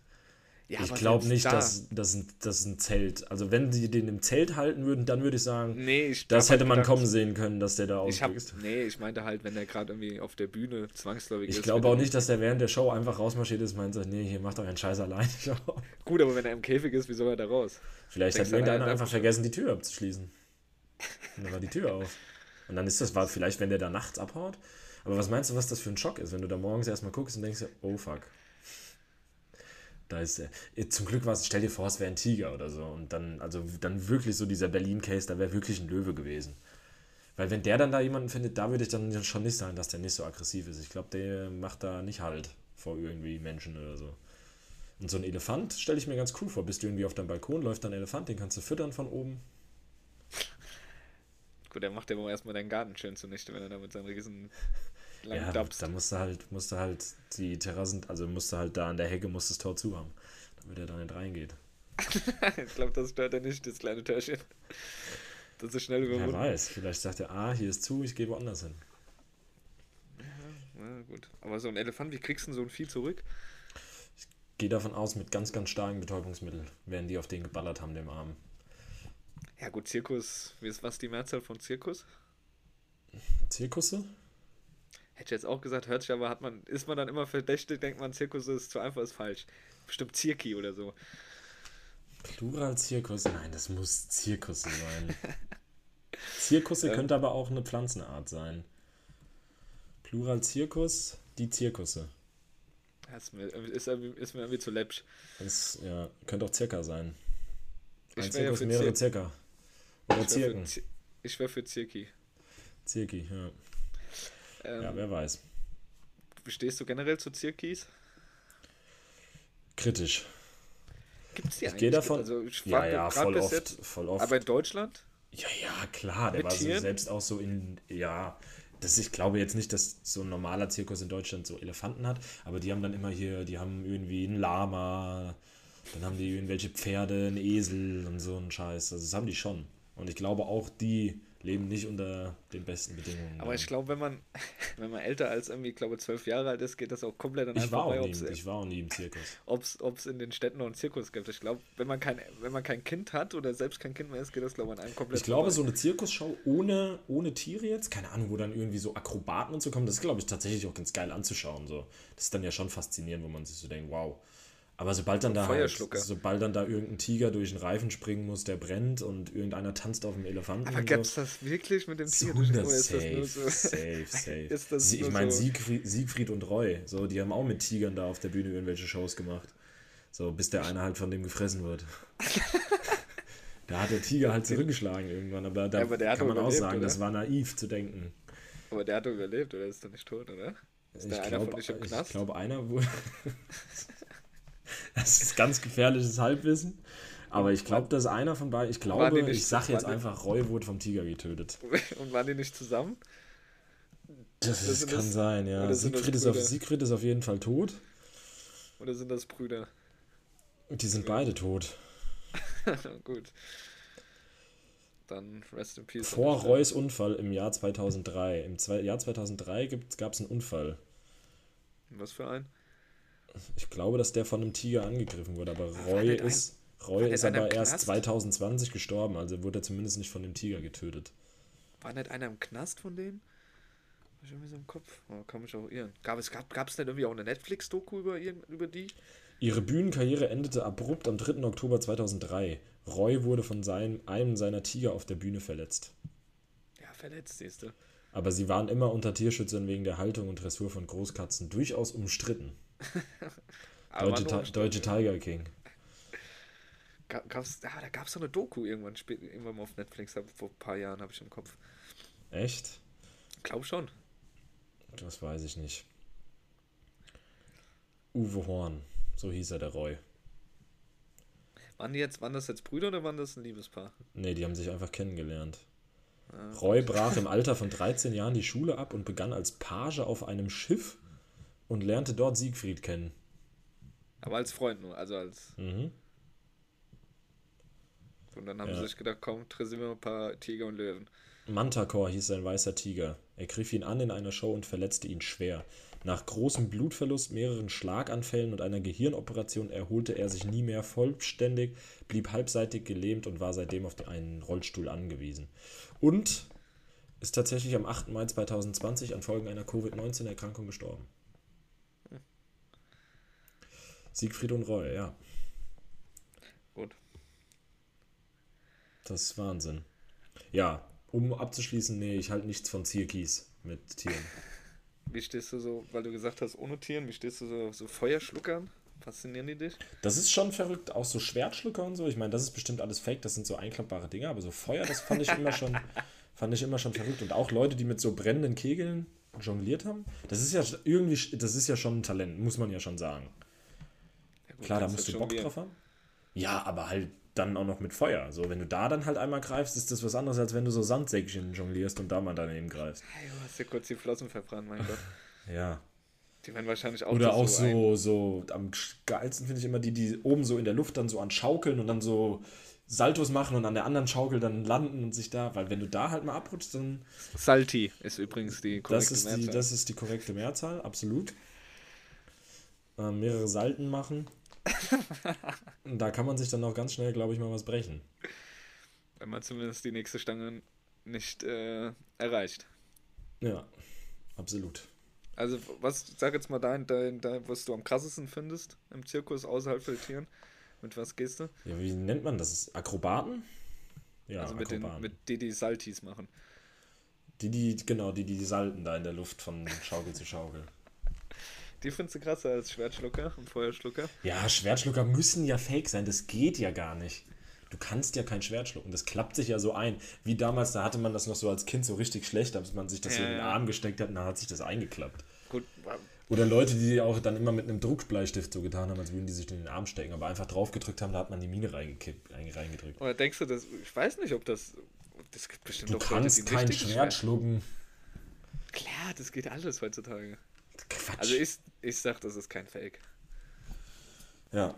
Ja, ich glaube nicht, da- dass das ein, das ein Zelt. Also wenn sie den im Zelt halten würden, dann würde ich sagen, Nee, ich das hab hätte man gedacht, kommen sehen können, dass der da Ich ausbüchst. nee, ich meinte halt, wenn der gerade irgendwie auf der Bühne zwangsläufig Ich ist. glaube wenn auch nicht, dass der während der Show einfach rausmarschiert ist und meint, nee, hier macht doch einen Scheiß allein. *laughs* Gut, aber wenn er im Käfig ist, wie soll er da raus? Vielleicht hat Denkst du, irgendeiner er- einfach vergessen, die Tür abzuschließen. Und dann war die Tür auf. Und dann ist das, war vielleicht, wenn der da nachts abhaut. Aber was meinst du, was das für ein Schock ist, wenn du da morgens erstmal guckst und denkst, oh fuck. Da ist er. Eh, Zum Glück war es, stell dir vor, es wäre ein Tiger oder so. Und dann, also dann wirklich so dieser Berlin-Case, da wäre wirklich ein Löwe gewesen. Weil wenn der dann da jemanden findet, da würde ich dann schon nicht sagen, dass der nicht so aggressiv ist. Ich glaube, der macht da nicht Halt vor irgendwie Menschen oder so. Und so ein Elefant stelle ich mir ganz cool vor. Bist du irgendwie auf deinem Balkon, läuft da ein Elefant, den kannst du füttern von oben. Gut, der macht ja wohl erstmal deinen Garten schön zunichte, wenn er da mit seinen riesen *laughs* langen Ja, Dubs. da musst du halt, musst du halt die Terrassen, also musst du halt da an der Hecke musst das Tor zu haben, damit er da nicht reingeht. *laughs* ich glaube, das stört er nicht, das kleine Törchen. Das ist schnell Wer überwunden. weiß, vielleicht sagt er, ah, hier ist zu, ich gehe woanders hin. Na gut. Aber so ein Elefant, wie kriegst du denn so ein Vieh zurück? Gehe davon aus, mit ganz, ganz starken Betäubungsmitteln werden die auf den geballert haben, dem Arm. Ja gut, Zirkus, wie ist was die Mehrzahl von Zirkus? Zirkusse? Hätte ich jetzt auch gesagt, hört sich aber, hat man, ist man dann immer verdächtig, denkt man, Zirkus ist zu einfach, ist falsch. Bestimmt Zirki oder so. Plural Zirkus? Nein, das muss Zirkusse sein. *laughs* Zirkusse Ähm. könnte aber auch eine Pflanzenart sein. Plural Zirkus, die Zirkusse. Ist mir, ist, irgendwie- ist mir irgendwie zu läppsch. Das ja, könnte auch Zirka sein. Ein Ich ja Zirkus, mehrere Zir Zirka. Oder Zirken. Zi- Ich wäre für Zirki. Zirki, ja. Ähm, Ja, wer weiß. Stehst du generell zu Zirkis? kritisch. Gibt's die Ich gehe davon. Also ich ja, ja, voll oft, jetzt- voll oft. Aber in Deutschland? Ja, ja, klar, der war so selbst auch so in, ja, das, ich glaube jetzt nicht, dass so ein normaler Zirkus in Deutschland so Elefanten hat, aber die haben dann immer hier, die haben irgendwie ein Lama, dann haben die irgendwelche Pferde, einen Esel und so einen Scheiß, also das haben die schon. Und ich glaube auch, die leben nicht unter den besten Bedingungen. Aber ich glaube, wenn man, *laughs* wenn man älter als irgendwie, ich glaube, zwölf Jahre alt ist, geht das auch komplett an ich einem war, auch vorbei, nie, im- ich war auch nie im Zirkus. ob's, ob's in den Städten noch einen Zirkus gibt. Ich glaube, wenn man kein, wenn man kein Kind hat oder selbst kein Kind mehr ist, geht das, glaube ich, an einem komplett Ich glaube, vorbei. so eine Zirkusshow ohne, ohne Tiere jetzt, keine Ahnung, wo dann irgendwie so Akrobaten und so kommen, das ist, glaube ich, tatsächlich auch ganz geil anzuschauen. So. Das ist dann ja schon faszinierend, wo man sich so denkt, wow. Aber sobald dann da halt, sobald dann da irgendein Tiger durch einen Reifen springen muss, der brennt und irgendeiner tanzt auf dem Elefanten. Aber gab's so. das wirklich mit dem So Tier? 100 Oder ist das safe, nur so? safe, safe. *laughs* Ich meine, so- Siegfried, Siegfried und Roy, so, die haben auch mit Tigern da auf der Bühne irgendwelche Shows gemacht. So, bis der eine halt von dem gefressen wird. *laughs* da hat der Tiger halt zurückgeschlagen irgendwann, aber da Ja, aber kann man auch sagen, oder? das war naiv zu denken. Aber der hat doch überlebt, oder ist er nicht tot, oder? Ist Ich einer glaube, Knast? glaube, einer wurde. *laughs* *laughs* das ist ganz gefährliches Halbwissen. Aber ich glaube, dass einer von beiden. Ich glaube, ich sag jetzt einfach, Roy wurde vom Tiger getötet. *laughs* Und waren die nicht zusammen? Das, sind kann das- sein, ja. Siegfried ist, auf? Siegfried ist auf jeden Fall tot. Oder sind das Brüder? Die sind beide tot. *laughs* Gut. Dann rest in peace. Vor. Roys Unfall im Jahr 2003. Im Jahr 2003 gab es einen Unfall. Was für ein? Ich glaube, dass der von einem Tiger angegriffen wurde, aber Roy ist, Roy ist aber erst Knast? 2020 gestorben, also wurde er zumindest nicht von dem Tiger getötet. War nicht einer im Knast von denen? Hab ich irgendwie so im Kopf. Oh, kann mich auch irren. Gab es gab, gab's nicht irgendwie auch eine Netflix-Doku über, über die? Ihre Bühnenkarriere endete abrupt am 3. Oktober 2003. Roy wurde von seinem, einem seiner Tiger auf der Bühne verletzt. Ja, verletzt, siehst du. Aber sie waren immer unter Tierschützern wegen der Haltung und Dressur von Großkatzen durchaus umstritten. *laughs* Deutsche, Deutsche Tiger King. Ga- Gab's, ja, da gab es doch eine Doku irgendwann, irgendwann mal auf Netflix, vor ein paar Jahren habe ich im Kopf. Echt? Glaub schon. Das weiß ich nicht. Uwe Horn, so hieß er, der Roy. Waren, die jetzt, waren das jetzt Brüder oder waren das ein Liebespaar? Nee, die haben sich einfach kennengelernt. Ah, Roy brach im Alter *laughs* von 13 Jahren die Schule ab und begann als Page auf einem Schiff und lernte dort Siegfried kennen. Aber als Freund nur, also als. Mhm. Und dann haben Ja. sie sich gedacht, komm, dressieren wir ein paar Tiger und Löwen. Mantacore hieß sein weißer Tiger. Er griff ihn an in einer Show und verletzte ihn schwer. Nach großem Blutverlust, mehreren Schlaganfällen und einer Gehirnoperation erholte er sich nie mehr vollständig, blieb halbseitig gelähmt und war seitdem auf einen Rollstuhl angewiesen. Und ist tatsächlich am 8. Mai 2020 an Folgen einer Covid-19-Erkrankung gestorben. Siegfried und Roy, ja. Gut. Das ist Wahnsinn. Ja, um abzuschließen, nee, ich halte nichts von Zirkis mit Tieren. Wie stehst du so, weil du gesagt hast, ohne Tieren, wie stehst du so so Feuerschluckern? Faszinieren die dich? Das ist schon verrückt, auch so Schwertschlucker und so. Ich meine, das ist bestimmt alles fake, das sind so einklappbare Dinger, aber so Feuer, das fand ich *laughs* immer schon, fand ich immer schon verrückt. Und auch Leute, die mit so brennenden Kegeln jongliert haben, das ist ja irgendwie, das ist ja schon ein Talent, muss man ja schon sagen. Ja, gut, Klar, da musst du halt Bock jonglieren. drauf haben. Ja, aber halt dann auch noch mit Feuer. So, wenn du da dann halt einmal greifst, ist das was anderes, als wenn du so Sandsäckchen jonglierst und da mal daneben greifst. Hey, du hast dir kurz die Flossen verbrannt, mein Gott. *laughs* Ja. Die werden wahrscheinlich auch Oder auch so, so, am geilsten finde ich immer die, die oben so in der Luft dann so anschaukeln und dann so Saltos machen und an der anderen Schaukel dann landen und sich da, weil wenn du da halt mal abrutschst, dann Salti ist übrigens die das korrekte ist, die, Mehrzahl. das ist die korrekte Mehrzahl, absolut. Ähm, mehrere Salten machen. *laughs* Da kann man sich dann auch ganz schnell, glaube ich, mal was brechen. Wenn man zumindest die nächste Stange nicht äh, erreicht. Ja, absolut. Also, was, sag jetzt mal dein, dein, dein, was du am krassesten findest im Zirkus außerhalb von den Tieren. Mit was gehst du? Ja, wie nennt man das? Akrobaten? Ja, also mit, den, Akrobaten. mit die, die Saltis machen. die, die, genau, die die Salten da in der Luft von Schaukel zu Schaukel. Die findest du krasser als Schwertschlucker und Feuerschlucker. Ja, Schwertschlucker müssen ja fake sein, das geht ja gar nicht. Du kannst ja kein Schwert schlucken, das klappt sich ja so ein. Wie damals, da hatte man das noch so als Kind so richtig schlecht, als man sich das so Ja, in den. Arm gesteckt hat und dann hat sich das eingeklappt. Gut, Oder Leute, die auch dann immer mit einem Druckbleistift so getan haben, als würden die sich in den Arm stecken, aber einfach draufgedrückt haben, da hat man die Mine reingekippt, reingedrückt. Oder denkst du, das, ich weiß nicht, ob das, das gibt bestimmt Du auch kannst Leute, die kein Schwert schlucken. Klar, das geht alles heutzutage. Quatsch. Also ich, ich sag, das ist kein Fake. ja.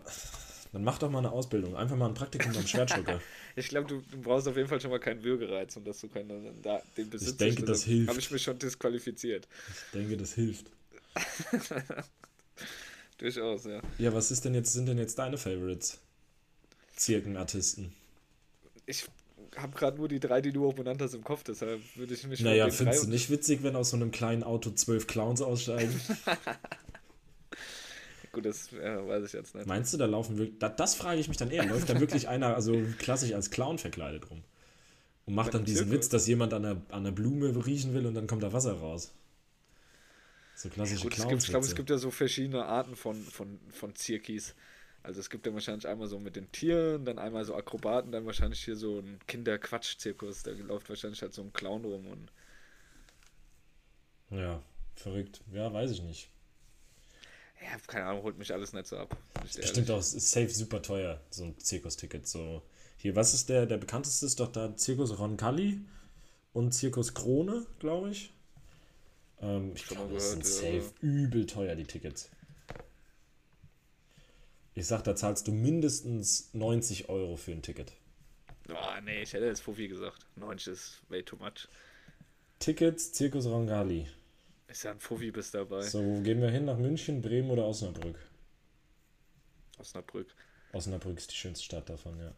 Dann mach doch mal eine Ausbildung. Einfach mal ein Praktikum beim Schwertschlucker. *laughs* Ich glaube, du, du brauchst auf jeden Fall schon mal keinen Würgereiz, um dass du keinen, da, den besitzt. denke, das hilft. Habe ich mich schon disqualifiziert. Ich denke, das hilft. *laughs* Durchaus, ja. Ja, was ist denn jetzt, sind denn jetzt deine Favorites? Zirkenartisten. Ich habe gerade nur die drei, die du hast, im Kopf, deshalb würde ich mich Naja, findest du nicht witzig, wenn aus so einem kleinen Auto zwölf Clowns aussteigen? *laughs* Gut, das ja, weiß ich jetzt nicht. Meinst du, da laufen wirklich. Da, das frage ich mich dann eher. Läuft da wirklich einer, also klassisch als Clown verkleidet rum? Und macht dann diesen? Witz, dass jemand an der, an der Blume riechen will und dann kommt da Wasser raus. So klassische Gut, es Clowns. gibt, ich glaube, es gibt ja so verschiedene Arten von, von, von Zirkis. Also es gibt ja wahrscheinlich einmal so mit den Tieren, dann einmal so Akrobaten, dann wahrscheinlich hier so ein Kinderquatsch-Zirkus. Da läuft wahrscheinlich halt so ein Clown rum und Ja, verrückt. Ja, weiß ich nicht. ja, keine Ahnung, holt mich alles nicht so ab. bestimmt auch ist safe super teuer, so ein Zirkusticket. So. Hier, was ist der, der bekannteste ist doch da Zirkus Roncalli und Zirkus Krone, glaube ich. Ähm, ich glaube, das sind ja. safe übel teuer, die Tickets. Ich sag, da zahlst du mindestens 90 Euro für ein Ticket. Oh, nee, ich hätte jetzt Fuffi gesagt. 90 ist way too much. Tickets, Zirkus Roncalli. Ist ja ein Fuffi bis dabei. So, wo gehen wir hin? Nach München, Bremen oder Osnabrück? Osnabrück. Osnabrück ist die schönste Stadt davon, ja.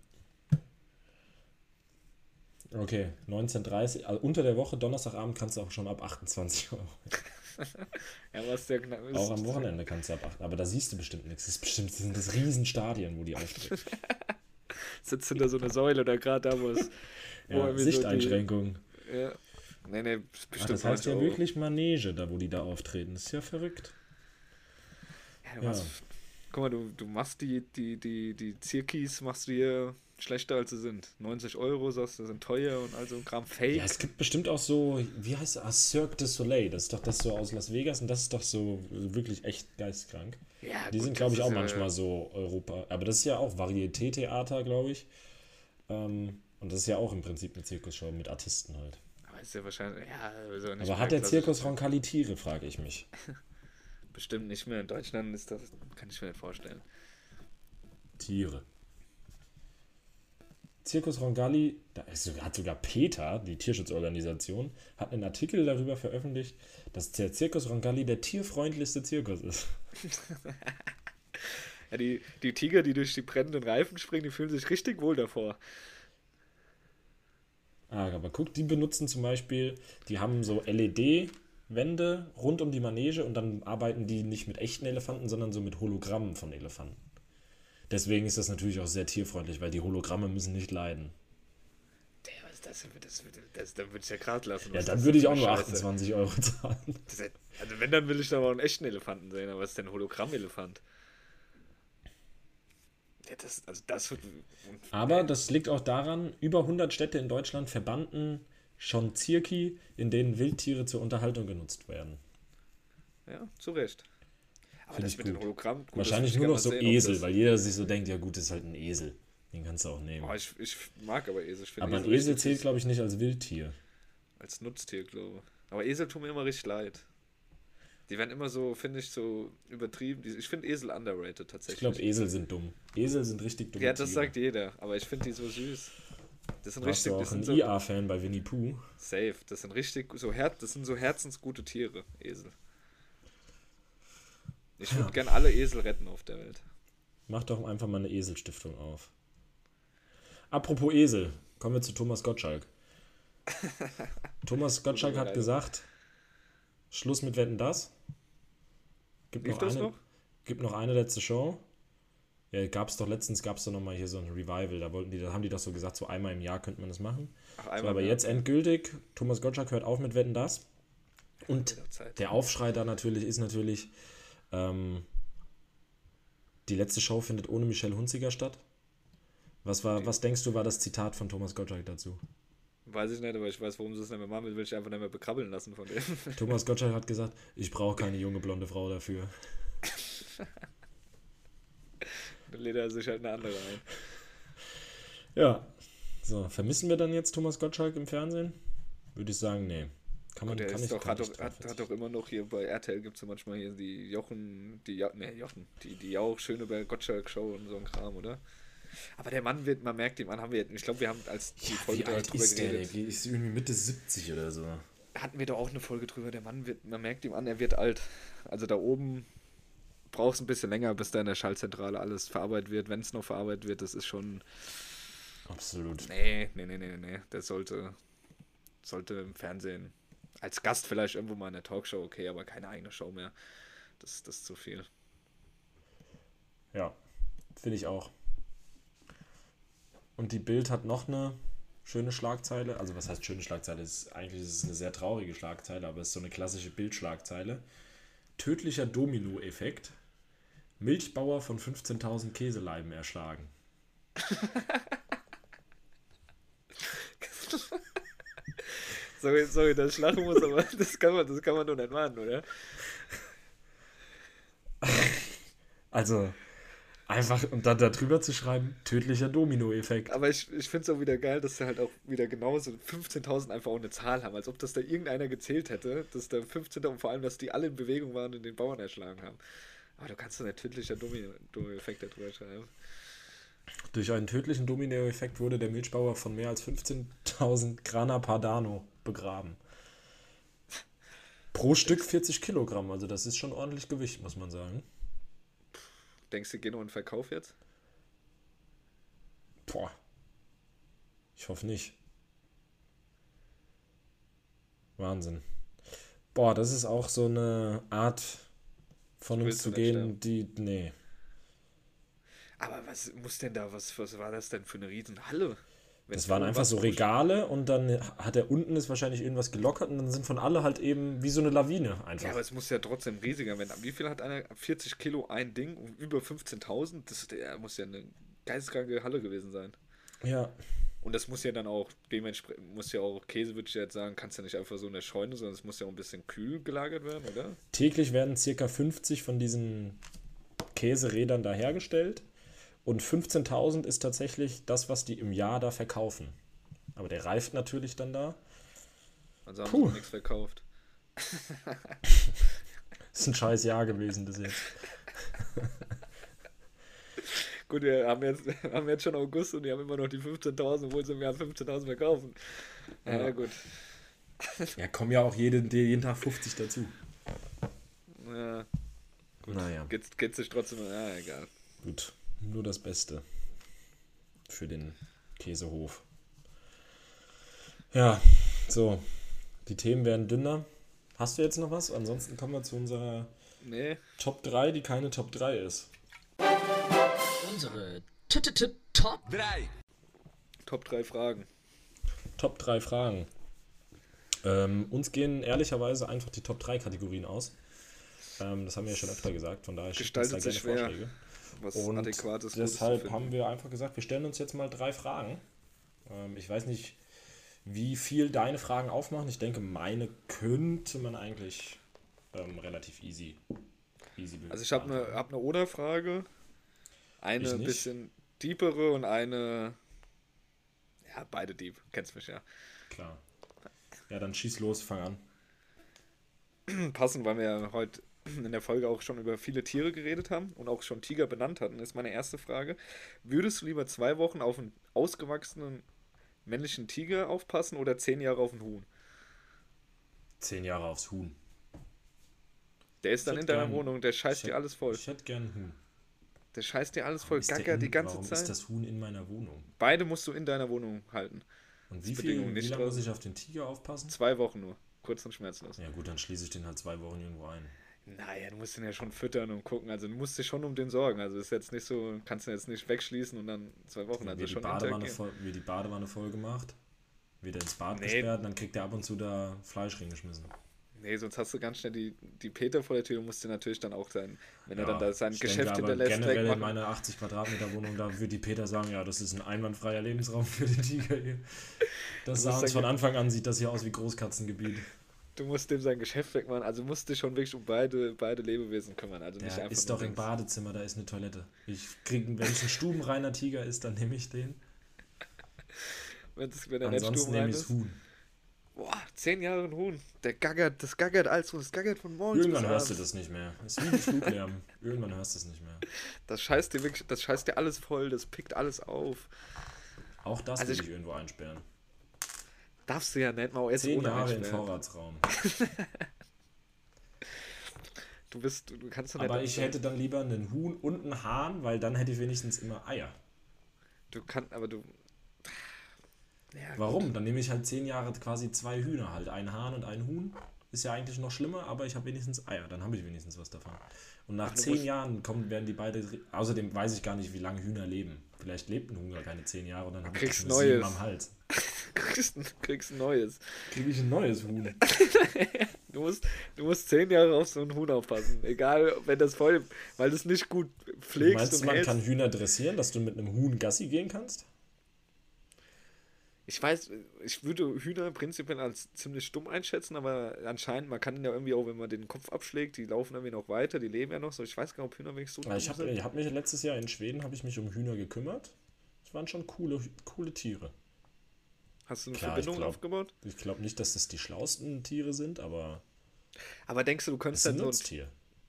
Okay, 19.30 also unter der Woche, Donnerstagabend kannst du auch schon ab 28 Euro. *laughs* *laughs* Ja, was der Knapp ist. Auch am Wochenende kannst du ab 8. Aber da siehst du bestimmt nichts. Das ist bestimmt das sind das Riesenstadien, wo die *laughs* auftreten. Sitzt hinter so einer Säule oder gerade da, wo es. wo Ja, irgendwie so die- Sichteinschränkung. Ja. Nee, nee, ist Ach, bestimmt das heißt ja 90 Euro. wirklich Manege, da wo die da auftreten. Das ist ja verrückt. Ja, du hast, guck mal, du, du machst die, die, die, die Zirkis, machst du hier schlechter als sie sind. 90 Euro, sagst du, sind teuer und all so ein Kram Fake. Ja, es gibt bestimmt auch so, wie heißt das? Ah, Cirque du Soleil. Das ist doch das so aus Las Vegas und das ist doch so wirklich echt geistkrank. Ja, Die gut, sind, glaube ich, auch ist manchmal so Europa. Aber das ist ja auch Varieté-Theater, glaube ich. Ähm, und das ist ja auch im Prinzip eine Zirkusshow mit Artisten halt. Aber ist ja wahrscheinlich, ja, also nicht Aber hat der. Zirkus Roncalli Tiere, frage ich mich. *laughs* Bestimmt nicht mehr. In Deutschland ist das, kann ich mir nicht vorstellen. Tiere. Zirkus Roncalli, da ist, sogar- hat sogar PETA, die Tierschutzorganisation, hat einen Artikel darüber veröffentlicht, dass der Zirkus Roncalli der tierfreundlichste Zirkus ist. *laughs* Ja, die, die Tiger, die durch die brennenden Reifen springen, die fühlen sich richtig wohl davor. Ah, aber guck, die benutzen zum Beispiel, die haben so LED-Wände rund um die Manege und dann arbeiten die nicht mit echten Elefanten, sondern so mit Hologrammen von Elefanten. Deswegen ist das natürlich auch sehr tierfreundlich, weil die Hologramme müssen nicht leiden. Der, was das Das, das, dann würde ich ja gerade lassen. Ja, dann würde ich auch nur Scheiße. 28 Euro zahlen. Also wenn, dann will ich da mal einen echten Elefanten sehen, aber was ist denn ein Hologramm-Elefant? Ja, das, also das wird... Aber das liegt auch daran, über 100 Städte in Deutschland verbannten schon Zirki, in denen Wildtiere zur Unterhaltung genutzt werden. Ja, zu Recht. Aber das ich mit den gut. Hologramm... gut, das Wahrscheinlich ich nur noch so sehen, Esel, das- weil jeder sich so denkt, ja gut, das ist halt ein Esel. Den kannst du auch nehmen. Oh, ich, ich mag aber Esel. Ich Aber ein Esel Esel richtig zählt, glaube ich, nicht als Wildtier. Als Nutztier, glaube ich. Aber Esel tun mir immer richtig leid. Die werden immer so, finde ich, so übertrieben. Ich finde Esel underrated Ich tatsächlich. glaube, Esel sind dumm. Esel sind richtig dumm. ja, das sagt jeder. Aber ich finde die so süß. Das sind Warst richtig, du das auch ein sind so IA-Fan bei Winnie Pooh? safe. Das sind richtig so Her das sind so herzensgute Tiere, Esel. Ich würde gern alle Esel retten auf der Welt. Mach doch einfach mal eine Eselstiftung auf. Apropos Esel, kommen wir zu Thomas Gottschalk. *laughs* Thomas Gottschalk hat gesagt, Schluss mit Wetten, das. Gibt noch, eine, noch? gibt noch eine letzte Show. Ja, gab es doch letztens, gab es doch nochmal hier so ein Revival, da wollten die, da haben die doch so gesagt, so einmal im Jahr könnte man das machen. Ach, So, aber jetzt endgültig, Thomas Gottschalk hört auf mit Wetten, das. Und der Aufschrei da natürlich ist natürlich, ähm, die letzte Show findet ohne Michelle Hunziger statt. Was, war, was denkst du, war das Zitat von Thomas Gottschalk dazu? Weiß ich nicht, aber ich weiß, warum sie es nicht mehr machen will, will ich einfach nicht mehr bekrabbeln lassen von dem. *laughs* Thomas Gottschalk hat gesagt, ich brauche keine junge blonde Frau dafür. *laughs* Dann lädt er sich halt eine andere ein. Ja. So, vermissen wir dann jetzt Thomas Gottschalk im Fernsehen? Würde ich sagen, nee. Kann man der kann ist doch, hat, doch, hat, hat doch immer noch hier bei RTL gibt es ja manchmal hier die Jochen, die ja, ne, Jochen, die, die auch schöne bei Gottschalk Show und so ein Kram, oder? Aber der Mann wird, man merkt ihm an, haben wir, ich glaube, wir haben als die Folge Wie alt drüber ist geredet, Der ist irgendwie Mitte 70 oder so. hatten wir doch auch eine Folge drüber, der Mann wird, man merkt ihm an, er wird alt. Also da oben braucht es ein bisschen länger, bis da in der Schallzentrale alles verarbeitet wird, wenn es noch verarbeitet wird, das ist schon, Absolut. nee, nee, nee, nee, nee, der sollte, sollte im Fernsehen, als Gast vielleicht irgendwo mal in der Talkshow, okay, aber keine eigene Show mehr. Das, das ist zu viel. Ja, finde ich auch. Und die Bild hat noch eine schöne Schlagzeile. Also was heißt schöne Schlagzeile? Ist, eigentlich ist es eine sehr traurige Schlagzeile, aber es ist so eine klassische Bildschlagzeile. Tödlicher Domino-Effekt. Milchbauer von 15.000 Käseleiben erschlagen. *laughs* Sorry, sorry, dass ich lachen muss, aber das kann man, das kann man doch nicht machen, oder? Also einfach, und dann da drüber zu schreiben, tödlicher Domino-Effekt. Aber ich, ich finde es auch wieder geil, dass sie halt auch wieder genauso 15.000 einfach auch eine Zahl haben, als ob das da irgendeiner gezählt hätte, dass da 15. und vor allem, dass die alle in Bewegung waren und den Bauern erschlagen haben. Aber du kannst doch nicht tödlicher Domino- Domino-Effekt da drüber schreiben. Durch einen tödlichen Domino-Effekt wurde der Milchbauer von mehr als 15.000 Grana Padano begraben. Pro Stück 40 Kilogramm, also das ist schon ordentlich Gewicht, muss man sagen. Denkst du, gehen noch in Verkauf jetzt? Boah. Ich hoffe nicht. Wahnsinn. Boah, das ist auch so eine Art von uns zu gehen, die. Nee. Aber was muss denn da, was, was war das denn für eine Riesenhalle? Das waren einfach so Regale und dann hat er unten ist wahrscheinlich irgendwas gelockert und dann sind von alle halt eben wie so eine Lawine Ja, einfach. aber es muss ja trotzdem riesiger werden. Wie viel hat einer? 40 Kilo ein Ding und über 15.000? Das der muss ja eine geisteskranke Halle gewesen sein. Ja, Und das muss ja dann auch, dementsprechend muss ja auch, Käse würde ich jetzt sagen, kannst ja nicht einfach so in der Scheune, sondern es muss ja auch ein bisschen kühl gelagert werden, oder? Täglich werden circa 50 von diesen Käserädern da hergestellt und 15.000 ist tatsächlich das, was die im Jahr da verkaufen. Aber der reift natürlich dann da. Also haben Puh. sie nichts verkauft. *laughs* Ist ein scheiß Jahr gewesen bis jetzt. *laughs* Gut, wir haben jetzt, haben jetzt schon August und die haben immer noch die 15.000, obwohl sie im Jahr 15.000 verkaufen. Ja, Ja. gut. Ja, kommen ja auch jeden, jeden Tag 50 dazu. Ja, Naja, geht, geht sich trotzdem, ja, egal. gut. Nur das Beste für den Käsehof. Ja, so. Die Themen werden dünner. Hast du jetzt noch was? Ansonsten kommen wir zu unserer Nee, Top 3, die keine Top 3 ist. Unsere T -t -t Top Top 3 Fragen. Top 3 Fragen. Ähm, uns gehen ehrlicherweise einfach die Top 3 Kategorien aus. Ähm, das haben wir ja schon öfter gesagt, von daher schickt uns da Gestaltet gerne sich schwer. Vorschläge. Was Und adäquates deshalb haben wir einfach gesagt, wir stellen uns jetzt mal drei Fragen. Ähm, ich weiß nicht, wie viel deine Fragen aufmachen. Ich denke, meine könnte man eigentlich ähm, relativ easy, easy Also ich habe eine hab eine Oder-Frage, eine bisschen deepere und eine, ja, beide deep, kennst mich ja. Klar. Ja, dann schieß los, fang an. Passend, weil wir ja heute *clears throat* in der Folge auch schon über viele Tiere geredet haben und auch schon Tiger benannt hatten, ist meine erste Frage. Würdest du lieber zwei Wochen auf einen ausgewachsenen männlichen Tiger aufpassen oder zehn Jahre auf einen Huhn? Zehn Jahre aufs Huhn. Der ist dann hätte in deiner gern- Wohnung, der scheißt Ich dir hätte- alles voll. Ich hätte gern ein Huhn. Der scheißt dir alles voll, gacker die ganze warum Zeit. ist das Huhn in meiner Wohnung? Beide musst du in deiner Wohnung halten. Und wie viel, wie nicht lange muss ich auf den Tiger aufpassen? Zwei Wochen nur. Kurz und schmerzlos. Ja gut, dann schließe ich den halt zwei Wochen irgendwo ein. Naja, du musst ihn ja schon füttern und gucken. Also du musst dich schon um den sorgen. Also ist jetzt nicht so, kannst ihn jetzt nicht wegschließen und dann zwei Wochen. Also die schon Badewanne interagieren. voll, wird die Badewanne voll gemacht, wird er ins Bad Nee. gesperrt und dann kriegt er ab und zu da Fleisch reingeschmissen. Nee, sonst hast du ganz schnell die, die Peter vor der Tür, musst du natürlich dann auch sein, wenn Ja, er dann da sein Geschäft denke hinterlässt, Generell in meiner 80 Quadratmeter Wohnung, da würde die Peter sagen, ja, das ist ein einwandfreier Lebensraum für den Tiger hier. Das Du sah uns von Anfang an, sieht das hier aus wie Großkatzengebiet. Du musst dem sein Geschäft wegmachen, also musst dich schon wirklich um beide, beide Lebewesen kümmern. Also nicht Der einfach ist doch im. Badezimmer, da ist eine Toilette. Ich krieg, wenn es ein stubenreiner Tiger ist, dann nehme ich den. Wenn's, wenn er nicht Ansonsten stumm rein nehme ich ist. Huhn. Boah, zehn Jahre ein Huhn. Der gaggert, das gaggert alles und das gaggert von morgens Irgendwann hörst du das nicht mehr. Das ist wie ein Fluglärm. *laughs* Irgendwann hörst du es nicht mehr. Das scheißt dir wirklich, das scheißt dir alles voll, das pickt alles auf. Auch das Also will ich- ich irgendwo einsperren. Darfst du ja nicht mal jetzt Zehn ohne Jahre im. Vorratsraum. *laughs* Du bist, du kannst Aber nicht. ich hätte dann lieber einen Huhn und einen Hahn, weil dann hätte ich wenigstens immer Eier. Du kannst, aber du. Ja, Warum? Dann nehme ich halt zehn Jahre quasi zwei Hühner halt. Ein Hahn und ein Huhn. Ist ja eigentlich noch schlimmer, aber ich habe wenigstens Eier. Dann habe ich wenigstens was davon. Und nach zehn musst- Jahren kommen, werden die beide. Außerdem weiß ich gar nicht, wie lange Hühner leben. Vielleicht lebt ein Huhn gar keine zehn Jahre und dann habe ich sieben Neues. am Hals. *laughs* kriegst, ein- kriegst ein neues. Kriege ich ein neues Huhn. *laughs* Du musst, du musst zehn Jahre auf so einen Huhn aufpassen. Egal, wenn das voll, weil du es nicht gut pflegst Meinst du, man hältst. kann Hühner dressieren, dass du mit einem Huhn Gassi gehen kannst? Ich weiß, ich würde Hühner prinzipiell als ziemlich stumm einschätzen, aber anscheinend, man kann ja irgendwie auch, wenn man den Kopf abschlägt, die laufen irgendwie noch weiter, die leben ja noch so. Ich weiß gar nicht, ob Hühner wirklich so Ja, ich dumm habe ich hab mich letztes Jahr in Schweden habe ich mich um Hühner gekümmert. Das waren schon coole, coole Tiere. Hast du eine Klar, ich Verbindung glaub- aufgebaut? Ich glaube nicht, dass das die schlausten Tiere sind, aber Aber denkst du, du es könntest dann ein so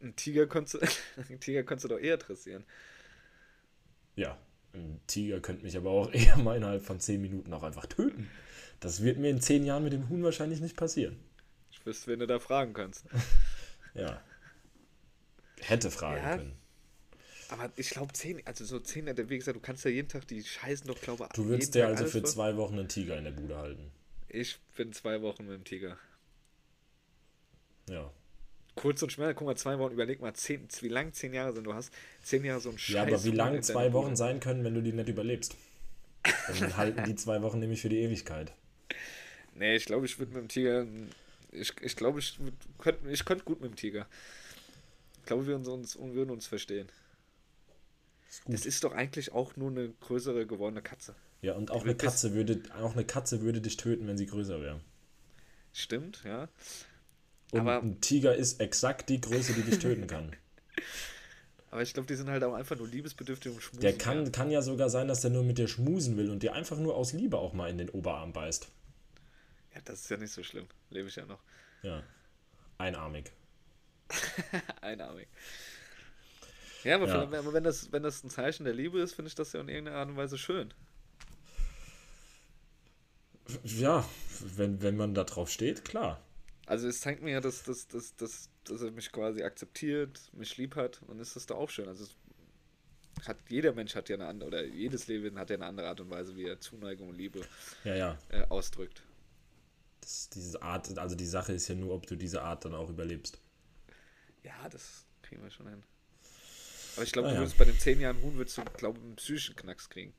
ein, Tiger könntest *laughs* Tiger könntest du doch eher dressieren. Ja, ein Tiger könnte mich aber auch *laughs* eher mal innerhalb von 10 Minuten auch einfach töten. Das wird mir in 10 Jahren mit dem Huhn wahrscheinlich nicht passieren. Ich wüsste, wen du da fragen kannst. *laughs* Ja. Hätte fragen Ja. können. Aber ich glaube, zehn, also so zehn, wie gesagt, du kannst ja jeden Tag, die scheißen doch, glaube ich, Du würdest dir also für zwei Wochen einen Tiger in der Bude halten. Ich bin zwei Wochen mit dem Tiger. Ja. Kurz und schnell, guck mal, zwei Wochen, überleg mal, zehn, wie lang zehn Jahre sind. Du hast zehn Jahre so ein Scheiß. Ja, aber wie lang zwei Wochen sein können, wenn du die nicht überlebst? Dann halten die zwei Wochen nämlich für die Ewigkeit. Nee, ich glaube, ich würde mit dem Tiger. Ich, ich glaube, ich könnte ich könnt gut mit dem Tiger. Ich glaube, wir uns, uns, würden uns verstehen. Ist. Das ist doch eigentlich auch nur eine größere gewordene Katze. Ja, und auch eine Katze würde, auch eine Katze würde dich töten, wenn sie größer wäre. Stimmt, ja. Und Aber- ein Tiger ist exakt die Größe, die dich töten kann. *laughs* Aber ich glaube, die sind halt auch einfach nur liebesbedürftig und schmusen. Der kann, kann ja sogar sein, dass der nur mit dir schmusen will und dir einfach nur aus Liebe auch mal in den Oberarm beißt. Ja, das ist ja nicht so schlimm. Lebe ich ja noch. Ja. Einarmig. *laughs* Einarmig. Ja, aber, Ja. wenn, das, wenn das ein Zeichen der Liebe ist, finde ich das ja in irgendeiner Art und Weise schön. Ja, wenn, wenn man da drauf steht, klar. Also es zeigt mir ja, dass, dass, dass, dass, dass er mich quasi akzeptiert, mich lieb hat und ist das doch auch schön. Also hat, jeder Mensch hat ja eine andere, oder jedes Leben hat ja eine andere Art und Weise, wie er Zuneigung und Liebe Ja, ja. äh, ausdrückt. Das, diese Art, also die Sache ist ja nur, ob du diese Art dann auch überlebst. Ja, das kriegen wir schon hin. Aber ich glaube, Ah, du ja. würdest bei den 10 Jahren Huhn würdest du, glaube ich, einen psychischen Knacks kriegen.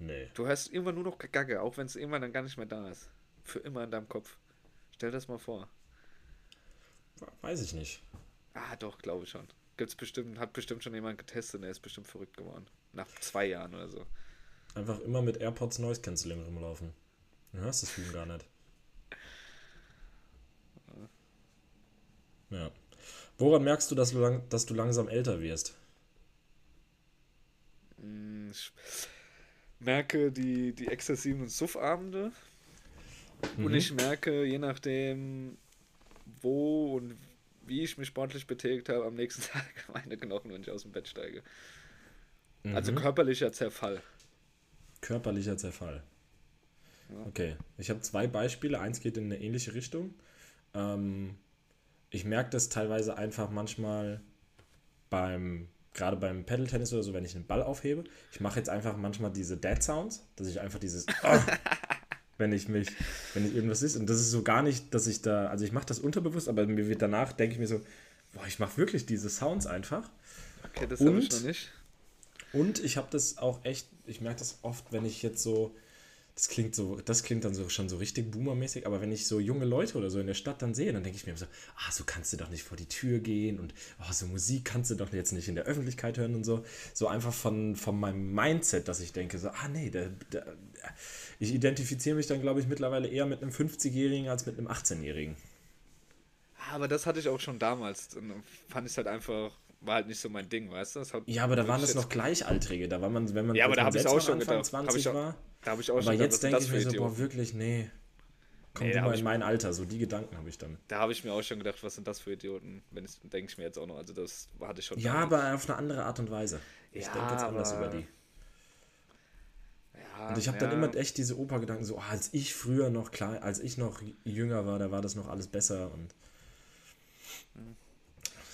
Nee. Du hörst irgendwann nur noch Gagge, auch wenn es irgendwann dann gar nicht mehr da ist. Für immer in deinem Kopf. Stell das mal vor. Weiß ich nicht. Ah, doch, glaube ich schon. Gibt's bestimmt, hat bestimmt schon jemand getestet und der ist bestimmt verrückt geworden. Nach zwei Jahren oder so. Einfach immer mit AirPods Noise Cancelling rumlaufen. Du hörst das Huhn gar nicht. Ja. Woran merkst du, dass du, lang, dass du langsam älter wirst? Mm, Ich merke die, die exzessiven Suffabende. Und Mhm. ich merke, je nachdem, wo und wie ich mich sportlich betätigt habe, am nächsten *laughs* Tag meine Knochen, wenn ich aus dem Bett steige. Also Mhm. körperlicher Zerfall. Körperlicher Zerfall. Ja. Okay, ich habe zwei Beispiele. Eins geht in eine ähnliche Richtung. Ähm, ich merke das teilweise einfach manchmal beim, gerade beim Pedal-Tennis oder so, wenn ich einen Ball aufhebe. Ich mache jetzt einfach manchmal diese Dead-Sounds, dass ich einfach dieses, *laughs* ah, wenn ich mich, wenn ich irgendwas ist. Und das ist so gar nicht, dass ich da, also ich mache das unterbewusst, aber mir wird danach, denke ich mir so, boah, ich mache wirklich diese Sounds einfach. Okay, das habe ich noch nicht. Und ich habe das auch echt, ich merke das oft, wenn ich jetzt so, das klingt so, das klingt dann so schon so richtig boomermäßig, aber wenn ich so junge Leute oder so in der Stadt dann sehe, dann denke ich mir so, ah, so kannst du doch nicht vor die Tür gehen und oh, so Musik kannst du doch jetzt nicht in der Öffentlichkeit hören und so. So einfach von, von meinem Mindset, dass ich denke, so, ah nee, der, der, ich identifiziere mich dann, glaube ich, mittlerweile eher mit einem 50-Jährigen als mit einem 18-Jährigen. Aber das hatte ich auch schon damals. Dann fand ich es halt einfach, war halt nicht so mein Ding, weißt du? Hat, ja, aber da waren das noch Gleichaltrige. Da war man, wenn man, ja, aber da habe ich auch schon Anfang gedacht. 20 auch, war. Da habe ich auch aber schon jetzt denke ich mir so, boah, wirklich, nee. Komm Nee, hab in ich- mein Alter. So die Gedanken habe ich dann. Da habe ich mir auch schon gedacht, was sind das für Idioten? Wenn es denke ich mir jetzt auch noch. Also das hatte ich schon. Ja, damals. aber auf eine andere Art und Weise. Ich Ja, denke jetzt anders aber- über die. Ja, Und ich habe ja. dann immer echt diese Opa-Gedanken, so, ah, als ich früher noch klein, als ich noch jünger war, da war das noch alles besser und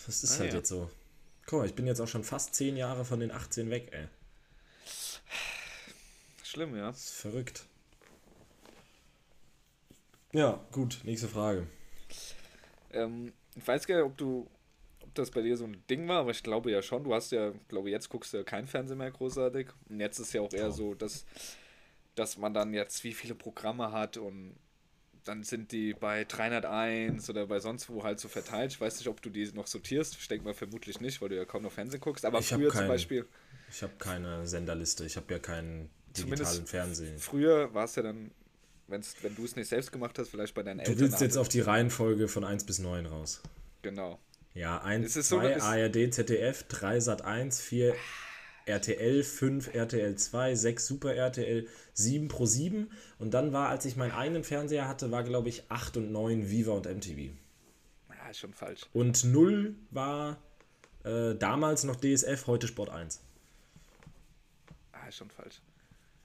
das ist Ah, halt ja. jetzt so. Guck mal, ich bin jetzt auch schon fast zehn Jahre von den 18 weg, ey. Schlimm, ja. Das ist verrückt. Ja, gut, nächste Frage. Ähm, ich weiß gar nicht, ob du, ob das bei dir so ein Ding war, aber ich glaube ja schon. Du hast ja, glaube jetzt guckst du ja kein Fernsehen mehr großartig. Und jetzt ist ja auch eher so, dass, dass man dann jetzt wie viele Programme hat und dann sind die bei 301 oder bei sonst wo halt so verteilt. Ich weiß nicht, ob du die noch sortierst. Ich denke mal vermutlich nicht, weil du ja kaum noch Fernsehen guckst. Aber Ich früher zum keinen- Beispiel, Ich habe keine Senderliste, ich habe ja keinen digitalen Fernsehen. früher war es ja dann, wenn's, wenn du es nicht selbst gemacht hast, vielleicht bei deinen Du Eltern. willst jetzt auf die Reihenfolge von 1 bis 9 raus. Genau. Ja, 1, Es ist so, 2, es- ARD, ZDF, 3 Sat 1, 4 RTL, 5 RTL 2, 6 Super RTL, 7 Pro 7 und dann war, als ich meinen eigenen Fernseher hatte, war glaube ich 8 und 9 Viva und MTV. Ja, ist schon falsch. Und 0 war äh, damals noch DSF, heute Sport 1. Ah, ist schon falsch.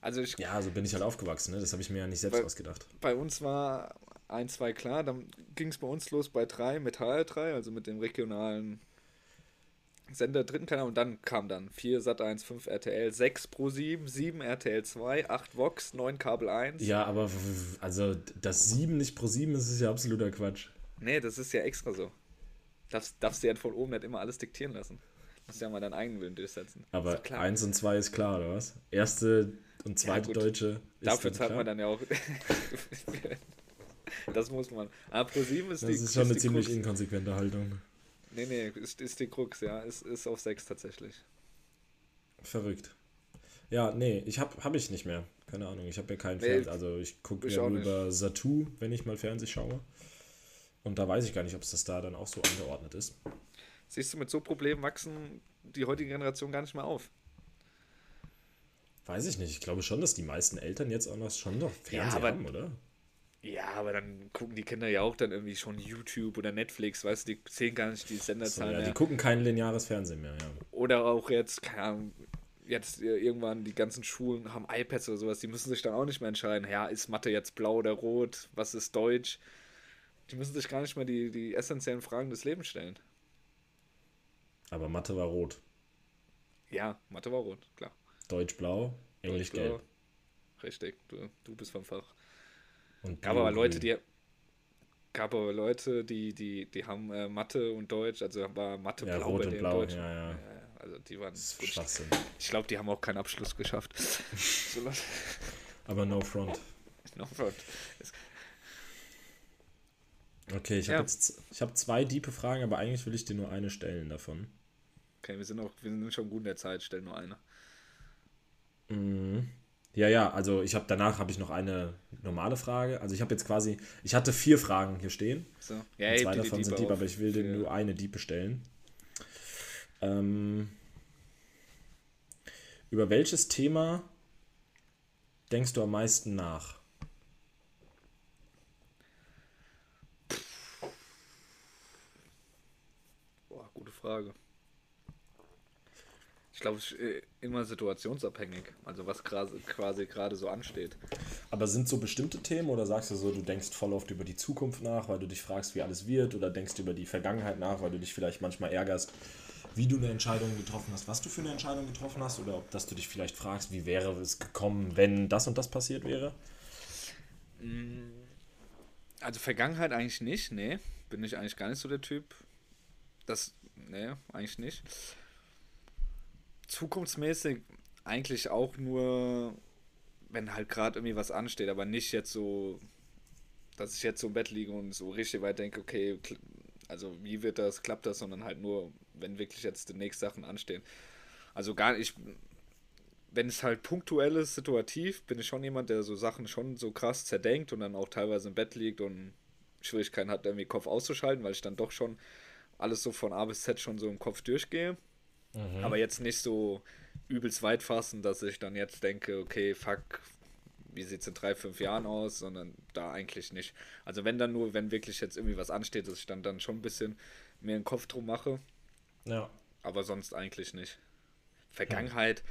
Also ich Ja, so bin ich halt aufgewachsen, ne? das habe ich mir ja nicht selbst Weil- ausgedacht. bei uns war ein, zwei klar, dann ging es bei uns los bei drei mit HR3, also mit dem regionalen Sender dritten Kanal und dann kam dann 4 Sat 1, 5 RTL, 6 Pro 7, 7 RTL 2, 8 Vox, 9 Kabel 1. Ja, aber also das 7 nicht Pro 7 ist, ist ja absoluter Quatsch. Nee, das ist ja extra so. Darfst, darfst dir ja von oben nicht immer alles diktieren lassen. Musst ja mal deinen eigenen Willen durchsetzen. Aber Ist klar. 1 und 2 ist klar, oder was? Erste und zweite gut. deutsche ist Dafür zahlt klar. man dann ja auch. *laughs* *laughs* das muss man. Aber Pro 7 ist Das die ist schon eine ziemlich Krux. inkonsequente Haltung. Nee, nee, ist, ist die Krux, ja. Ist, ist auf 6 tatsächlich. Verrückt. Ja, nee, ich hab, hab ich nicht mehr. Keine Ahnung, ich habe ja keinen Nee, Fernseher. Also ich gucke ja über Satu, wenn ich mal Fernseh schaue. Und da weiß ich gar nicht, ob es das da dann auch so angeordnet ist. Siehst du, mit so Problemen wachsen die heutige Generation gar nicht mehr auf. Weiß ich nicht. Ich glaube schon, dass die meisten Eltern jetzt auch noch schon noch Fernseher aber- haben, oder? Ja, aber dann gucken die Kinder ja auch dann irgendwie schon YouTube oder Netflix, weißt du, die sehen gar nicht die So, Senderzahlen ja, die gucken kein lineares Fernsehen mehr, ja. Oder auch jetzt, keine Ahnung, jetzt äh, irgendwann die ganzen Schulen haben iPads oder sowas, die müssen sich dann auch nicht mehr entscheiden, ja, ist Mathe jetzt blau oder rot, was ist Deutsch? Die müssen sich gar nicht mehr die, die essentiellen Fragen des Lebens stellen. Aber Mathe war rot. Ja, Mathe war rot, klar. Deutsch blau, Englisch Deutsch, gelb. Richtig, du, du bist vom Fach. Und Gab aber Leute, die gab aber Leute, die, die, die haben äh, Mathe und Deutsch, also war Mathe Ja, blau rot bei und blau, Deutsch. ja, ja. Also die waren Das gut. Ich glaube, die haben auch keinen Abschluss geschafft. *laughs* so Aber no front. no front. Okay, ich Ja. habe jetzt ich hab zwei diepe Fragen, aber eigentlich will ich dir nur eine stellen davon. Okay, wir sind auch, wir sind schon gut in der Zeit, stell nur eine. Mhm. Ja, ja, also ich habe danach habe ich noch eine normale Frage. Also ich habe jetzt quasi, ich hatte vier Fragen hier stehen. So. Ja, zwei dir die davon sind auf aber ich will dir nur eine Diepe stellen. Ähm, über welches Thema denkst du am meisten nach? Boah, gute Frage. Ich glaube, es ist äh, immer situationsabhängig, also was quasi, gerade so ansteht. Aber sind so bestimmte Themen oder sagst du so, du denkst voll oft über die Zukunft nach, weil du dich fragst, wie alles wird, oder denkst du über die Vergangenheit nach, weil du dich vielleicht manchmal ärgerst, wie du eine Entscheidung getroffen hast, was du für eine Entscheidung getroffen hast, oder ob dass du dich vielleicht fragst, wie wäre es gekommen, wenn das und das passiert wäre? Also Vergangenheit eigentlich nicht, nee. Bin ich eigentlich gar nicht so der Typ. Das, nee, eigentlich nicht. Zukunftsmäßig eigentlich auch nur, wenn halt gerade irgendwie was ansteht, aber nicht jetzt so, dass ich jetzt so im Bett liege und so richtig weit denke, okay, also wie wird das, klappt das, sondern halt nur, wenn wirklich jetzt demnächst Sachen anstehen. Also gar nicht, wenn es halt punktuell ist, situativ, bin ich schon jemand, der so Sachen schon so krass zerdenkt und dann auch teilweise im Bett liegt und Schwierigkeiten hat, irgendwie Kopf auszuschalten, weil ich dann doch schon alles so von A bis Z schon so im Kopf durchgehe. Mhm. Aber jetzt nicht so übelst weit fassen, dass ich dann jetzt denke, okay, fuck, wie sieht es in drei, fünf Jahren aus, sondern da eigentlich nicht. Also wenn dann nur, wenn wirklich jetzt irgendwie was ansteht, dass ich dann, dann schon ein bisschen mehr den Kopf drum mache. Ja. Aber sonst eigentlich nicht. Vergangenheit, ja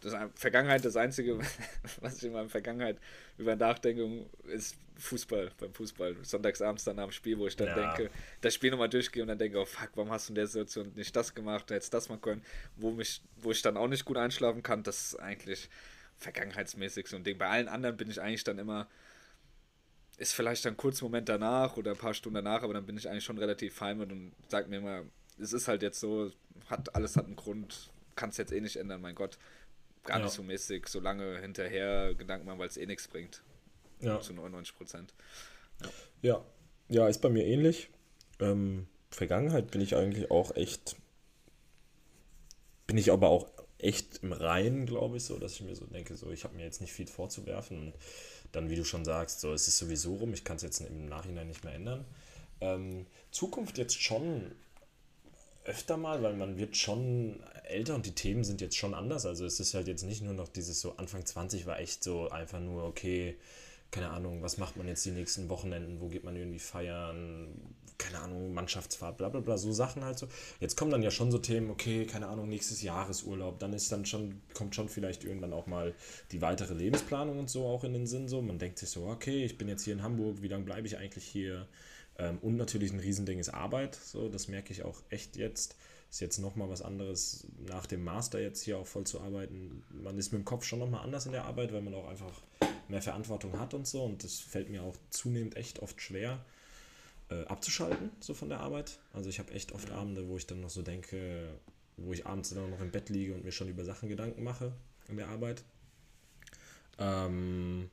das, Vergangenheit, das Einzige, *laughs* was ich in meiner Vergangenheit über nachdenke, ist Fußball, beim Fußball. Sonntagsabends dann am Spiel, wo ich dann ja. denke, das Spiel nochmal durchgehe und dann denke, oh fuck, warum hast du in der Situation nicht das gemacht, hättest das mal können, wo, mich, wo ich dann auch nicht gut einschlafen kann, das ist eigentlich vergangenheitsmäßig so ein Ding. Bei allen anderen bin ich eigentlich dann immer, ist vielleicht dann kurz Moment danach oder ein paar Stunden danach, aber dann bin ich eigentlich schon relativ fein und sage mir immer, es ist halt jetzt so, hat alles hat einen Grund, kannst jetzt eh nicht ändern, mein Gott. Gar ja. nicht so mäßig, so lange hinterher Gedanken machen, weil es eh nichts bringt. Ja. Zu 99 Prozent. Ja. ja. ja. ist bei mir ähnlich. Ähm, Vergangenheit bin ich eigentlich auch echt. Bin ich aber auch echt im Reinen, glaube ich, so, dass ich mir so denke, so, ich habe mir jetzt nicht viel vorzuwerfen. Und dann, wie du schon sagst, so, es ist sowieso rum, ich kann es jetzt im Nachhinein nicht mehr ändern. Ähm, Zukunft jetzt schon öfter mal, weil man wird schon älter und die Themen sind jetzt schon anders. Also es ist halt jetzt nicht nur noch dieses so Anfang 20 war echt so einfach nur, okay, keine Ahnung, was macht man jetzt die nächsten Wochenenden, wo geht man irgendwie feiern, keine Ahnung, Mannschaftsfahrt, bla bla bla, so Sachen halt so. Jetzt kommen dann ja schon so Themen, okay, keine Ahnung, nächstes Jahresurlaub, dann ist dann schon, kommt schon vielleicht irgendwann auch mal die weitere Lebensplanung und so auch in den Sinn so. Man denkt sich so, okay, ich bin jetzt hier in Hamburg, wie lange bleibe ich eigentlich hier? Ähm, und natürlich ein Riesending ist Arbeit, so, das merke ich auch echt jetzt. Ist jetzt nochmal was anderes, nach dem Master jetzt hier auch voll zu arbeiten. Man ist mit dem Kopf schon nochmal anders in der Arbeit, weil man auch einfach mehr Verantwortung hat und so. Und das fällt mir auch zunehmend echt oft schwer äh, abzuschalten, so von der Arbeit. Also ich habe echt oft Abende, wo ich dann noch so denke, wo ich abends dann noch im Bett liege und mir schon über Sachen Gedanken mache in der Arbeit. Ähm,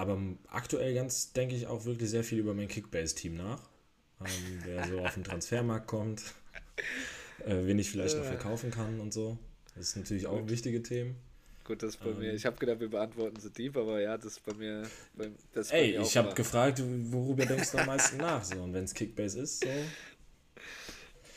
aber aktuell ganz denke ich auch wirklich sehr viel über mein Kickbase-Team nach. Ähm, wer so auf den Transfermarkt kommt, *laughs* äh, wen ich vielleicht noch verkaufen kann und so. Das ist natürlich auch wichtige Themen. Gut, das ist bei ähm, mir. Ich habe gedacht, wir beantworten sie deep, aber ja, das ist bei mir. Das ey, ich habe gefragt, worüber denkst du am meisten nach? So, und wenn es Kickbase ist, so.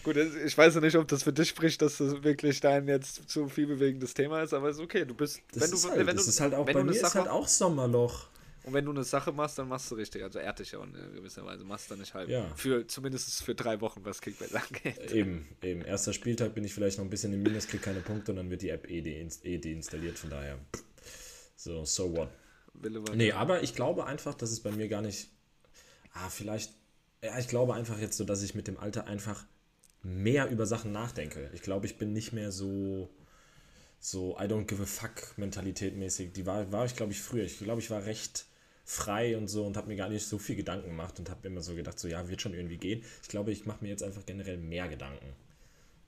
Gut, ich weiß ja nicht, ob das für dich spricht, dass das wirklich dein jetzt zu viel bewegendes Thema ist, aber es ist okay. Du bist. Das wenn du, halt, wenn das du, ist halt auch bei mir Sache, ist halt auch Sommerloch. Und wenn du eine Sache machst, dann machst du richtig. Also ehrt dich ja in gewisser Weise. Machst du nicht halb. Ja. Für, zumindest für drei Wochen, was Kickbase *laughs* angeht. Eben, eben. Erster Spieltag bin ich vielleicht noch ein bisschen im Minus, krieg keine Punkte und dann wird die App eh, eh deinstalliert. Von daher. So, so what. Nee, aber ich glaube einfach, dass es bei mir gar nicht. Ah, vielleicht. Ja, ich glaube einfach jetzt so, dass ich mit dem Alter einfach mehr über Sachen nachdenke. Ich glaube, ich bin nicht mehr so so I don't give a fuck Mentalität mäßig. Die war, war ich, glaube ich, früher. Ich glaube, ich war recht frei und so und habe mir gar nicht so viel Gedanken gemacht und habe immer so gedacht, so ja, wird schon irgendwie gehen. Ich glaube, ich mache mir jetzt einfach generell mehr Gedanken.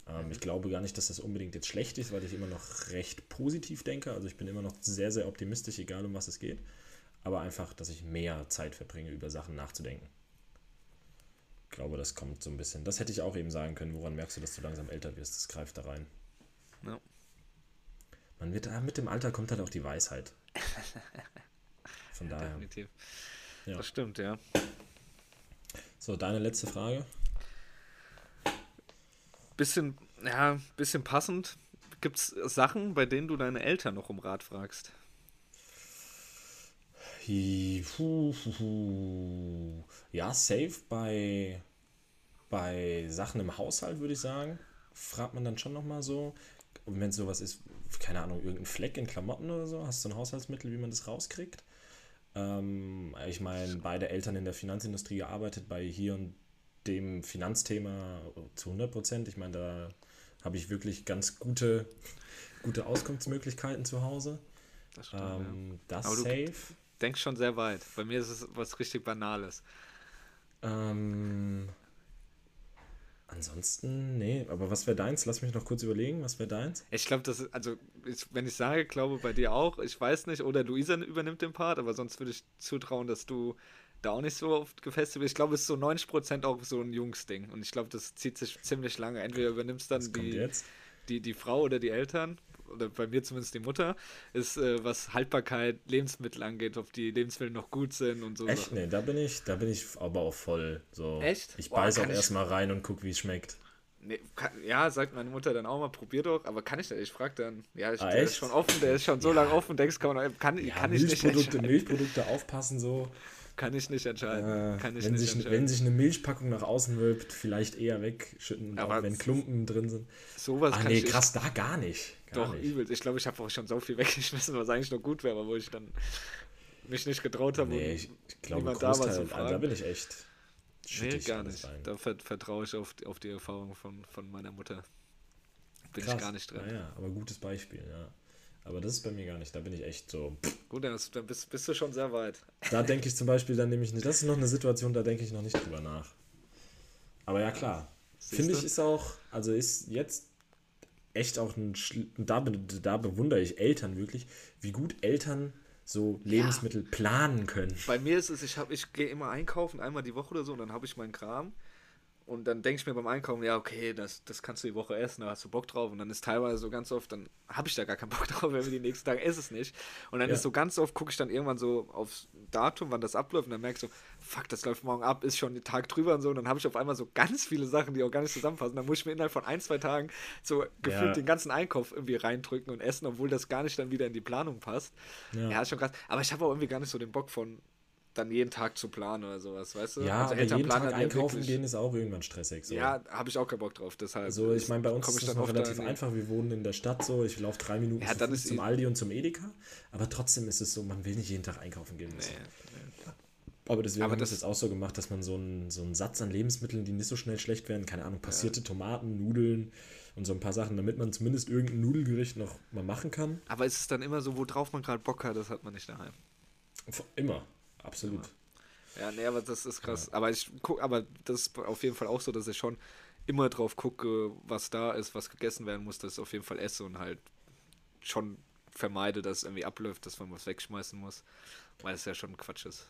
Ähm, ich glaube gar nicht, dass das unbedingt jetzt schlecht ist, weil ich immer noch recht positiv denke. Also ich bin immer noch sehr, sehr optimistisch, egal um was es geht. Aber einfach, dass ich mehr Zeit verbringe, über Sachen nachzudenken. Ich glaube, das kommt so ein bisschen. Das hätte ich auch eben sagen können. Woran merkst du, dass du langsam älter wirst? Das greift da rein. Ja. Man wird, mit dem Alter kommt halt auch die Weisheit. *laughs* Von daher. Definitiv. Ja. Das stimmt, ja. So, deine letzte Frage. Bisschen, ja, bisschen passend. Gibt es Sachen, bei denen du deine Eltern noch um Rat fragst? Ja, safe bei, bei Sachen im Haushalt, würde ich sagen. Fragt man dann schon nochmal so. Und wenn es sowas ist, keine Ahnung, irgendein Fleck in Klamotten oder so, hast du ein Haushaltsmittel, wie man das rauskriegt? Ähm, ich meine, beide Eltern in der Finanzindustrie gearbeitet, bei hier und dem Finanzthema zu 100 Prozent. Ich meine, da habe ich wirklich ganz gute, gute Auskunftsmöglichkeiten zu Hause. Das stimmt, ähm, ja. Das Aber safe. Du denkst schon sehr weit. Bei mir ist es was richtig Banales. Ähm, ansonsten, nee. Aber was wäre deins? Lass mich noch kurz überlegen. Was wäre deins? Ich glaube, das ist, also, ich, wenn ich sage, glaube bei dir auch, ich weiß nicht, oder Luisa übernimmt den Part, aber sonst würde ich zutrauen, dass du da auch nicht so oft gefestigt bist. Ich glaube, es ist so 90% auch so ein Jungsding. Und ich glaube, das zieht sich ziemlich lange. Entweder übernimmst dann die, die, die Frau oder die Eltern oder bei mir zumindest die Mutter, ist, äh, was Haltbarkeit, Lebensmittel angeht, ob die Lebensmittel noch gut sind und so. Echt? Nee, da bin ich, da bin ich aber auch voll so. Echt? Ich beiß auch erstmal rein und guck, wie es schmeckt. Nee, kann, ja, sagt meine Mutter dann auch mal, probier doch, aber kann ich nicht. Ich frage dann, ja, ich, ah, der ist schon offen, der ist schon so ja. lange offen, denkst, kann, kann, ja, kann ich Milchprodukte, nicht. Milchprodukte aufpassen so. Kann ich nicht entscheiden. Äh, Kann ich wenn, nicht sich, entscheiden. wenn sich eine Milchpackung nach außen wölbt, vielleicht eher wegschütten, Aber wenn Klumpen drin sind. Sowas kann nee, krass, da gar nicht. Doch, nicht. übel. Ich glaube, ich habe auch schon so viel *laughs* weggeschmissen, was eigentlich noch gut wäre, aber wo ich dann mich nicht getraut habe. Nee, ich, ich glaube, da, war so da bin ich echt. Nee, gar nicht. Da vertraue ich auf, auf die Erfahrung von, von meiner Mutter. Bin krass. ich gar nicht drin. Naja, aber gutes Beispiel, ja. Aber das ist bei mir gar nicht. Da bin ich echt so. Gut, dann bist, bist du schon sehr weit. Da *laughs* denke ich zum Beispiel, dann nehme ich nicht. Das ist noch eine Situation, da denke ich noch nicht drüber nach. Aber ja, klar. Finde ich ist auch, also ist jetzt echt auch ein. Da, da bewundere ich Eltern wirklich, wie gut Eltern so Lebensmittel ja. planen können. Bei mir ist es, ich, ich gehe immer einkaufen, einmal die Woche oder so, und dann habe ich meinen Kram. Und dann denke ich mir beim Einkaufen, ja, okay, das, das kannst du die Woche essen, da hast du Bock drauf. Und dann ist teilweise so ganz oft, dann habe ich da gar keinen Bock *laughs* drauf, wenn wir die nächsten Tage esse es nicht. Und dann ja. ist so ganz oft, gucke ich dann irgendwann so aufs Datum, wann das abläuft. Und dann merke ich so, fuck, das läuft morgen ab, ist schon der Tag drüber und so. Und dann habe ich auf einmal so ganz viele Sachen, die auch gar nicht zusammenpassen. Dann muss ich mir innerhalb von ein, zwei Tagen so gefühlt ja. den ganzen Einkauf irgendwie reindrücken und essen, obwohl das gar nicht dann wieder in die Planung passt. Ja, ja ist schon krass. Aber ich habe auch irgendwie gar nicht so den Bock von, dann jeden Tag zu planen oder sowas, weißt du? Ja, also aber jeden Tag einkaufen gehen ist auch irgendwann stressig. So. Ja, habe ich auch keinen Bock drauf, deshalb. Also ich meine, bei uns ist das noch relativ einfach, wir wohnen in der Stadt so, ich laufe drei Minuten ja, zu zum Aldi und zum Edeka, aber trotzdem ist es so, man will nicht jeden Tag einkaufen gehen müssen. Nee, nee. Aber deswegen aber haben wir das jetzt auch so gemacht, dass man so einen, so einen Satz an Lebensmitteln, die nicht so schnell schlecht werden, keine Ahnung, passierte ja. Tomaten, Nudeln und so ein paar Sachen, damit man zumindest irgendein Nudelgericht noch mal machen kann. Aber ist es dann immer so, worauf man gerade Bock hat, das hat man nicht daheim. Immer, absolut. Ja, nee, aber das ist krass. Ja. Aber ich guck, aber das ist auf jeden Fall auch so, dass ich schon immer drauf gucke, was da ist, was gegessen werden muss, dass ich auf jeden Fall esse und halt schon vermeide, dass es irgendwie abläuft, dass man was wegschmeißen muss, weil es ja schon Quatsch ist.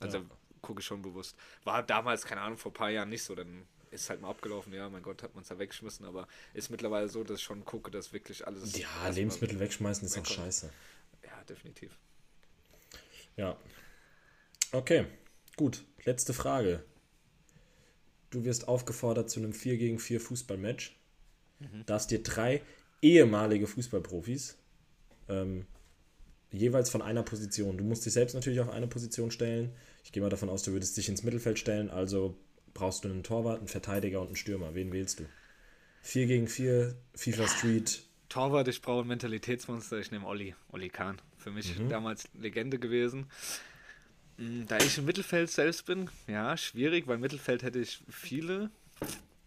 Also ja. gucke ich schon bewusst. War damals, keine Ahnung, vor ein paar Jahren nicht so, dann ist halt mal abgelaufen, ja, mein Gott, hat man es da weggeschmissen, aber ist mittlerweile so, dass ich schon gucke, dass wirklich alles. Ja, Lebensmittel wegschmeißen ist auch scheiße. Ja, definitiv. Ja. Okay. Gut, letzte Frage. Du wirst aufgefordert zu einem 4 gegen 4 Fußballmatch. Mhm. Darfst dir drei ehemalige Fußballprofis ähm, jeweils von einer Position. Du musst dich selbst natürlich auf eine Position stellen. Ich gehe mal davon aus, du würdest dich ins Mittelfeld stellen, also brauchst du einen Torwart, einen Verteidiger und einen Stürmer. Wen wählst du? 4 gegen 4, FIFA Street. Torwart, ich brauche ein Mentalitätsmonster, ich nehme Olli, Olli Kahn. Für mich mhm. damals Legende gewesen. Mm, da ich im Mittelfeld selbst bin, ja, schwierig, weil im Mittelfeld hätte ich viele,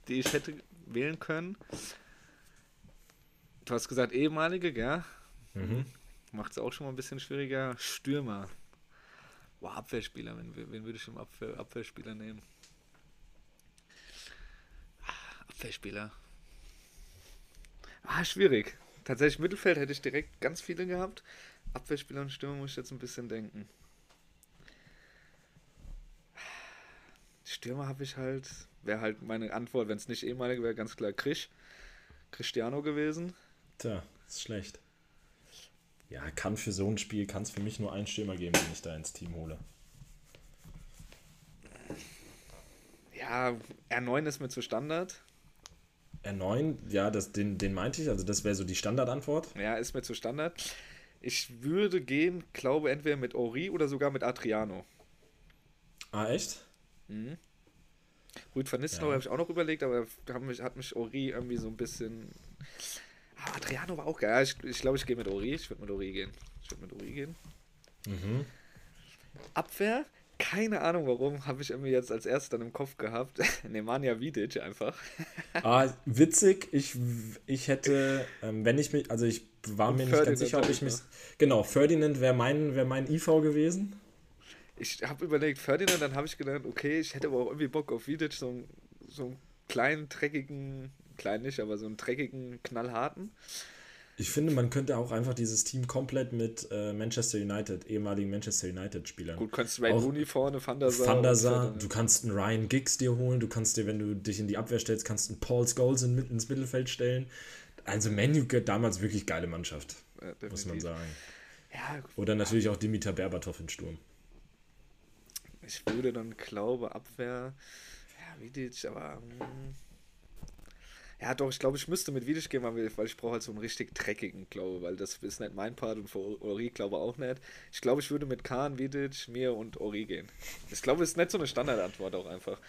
die ich hätte wählen können. Du hast gesagt, ehemalige, gell? Mhm. Macht es auch schon mal ein bisschen schwieriger. Stürmer. Boah, Abwehrspieler. Wen, wen würde ich im Abwehr, Abwehrspieler nehmen? Ah, Abwehrspieler. Ah, schwierig. Tatsächlich Mittelfeld hätte ich direkt ganz viele gehabt. Abwehrspieler und Stürmer muss ich jetzt ein bisschen denken. Stürmer habe ich halt, wäre halt meine Antwort, wenn es nicht ehemalige wäre, ganz klar Krisch. Cristiano gewesen. Tja, ist schlecht. Ja, kann für so ein Spiel, kann es für mich nur einen Stürmer geben, den ich da ins Team hole. Ja, R9 ist mir zu Standard. R9, ja, das, den, den meinte ich, also das wäre so die Standardantwort. Ja, ist mir zu Standard. Ich würde gehen, glaube entweder mit Ori oder sogar mit Adriano. Ah, echt? Mhm. Ruud van Nistelrooy ja. habe ich auch noch überlegt, aber hat mich, hat mich Ori irgendwie so ein bisschen. Aber Adriano war auch geil. Ich glaube, ich, glaub, ich gehe mit Ori. Ich würde mit Ori gehen. Ich würde mit Ori gehen. Mhm. Abwehr, keine Ahnung warum, habe ich irgendwie jetzt als erstes dann im Kopf gehabt. *laughs* Nemanja Vidic einfach. *laughs* ah, witzig. Ich, ich hätte, ähm, wenn ich mich, also ich war Und mir nicht ganz sicher, ob ich mich. Genau, Ferdinand wäre mein, wär mein IV gewesen ich habe überlegt, Ferdinand, dann habe ich gedacht, okay, ich hätte aber auch irgendwie Bock auf Vidic, so, so kleinen, dreckigen, klein nicht, aber so einen dreckigen, knallharten. Ich finde, man könnte auch einfach dieses Team komplett mit äh, Manchester United, ehemaligen Manchester United-Spielern. Gut, kannst du Ray Rooney vorne, Van der Sar. Van der Sar, du kannst einen Ryan Giggs dir holen, du kannst dir, wenn du dich in die Abwehr stellst, kannst einen Paul Scholes in, ins Mittelfeld stellen. Also Menu damals wirklich geile Mannschaft, ja, muss man sagen. Ja, Oder natürlich auch Dimitar Berbatov in Sturm. Ich würde dann glaube Abwehr, ja, Vidic, aber mh. Hm. Ja, doch, ich glaube, ich müsste mit Vidic gehen, weil ich brauche halt so einen richtig dreckigen, glaube weil das ist nicht mein Part und für Ori glaube auch nicht. Ich glaube, ich würde mit Kahn, Vidic, mir und Ori gehen. Ich glaube, es ist nicht so eine Standardantwort auch einfach.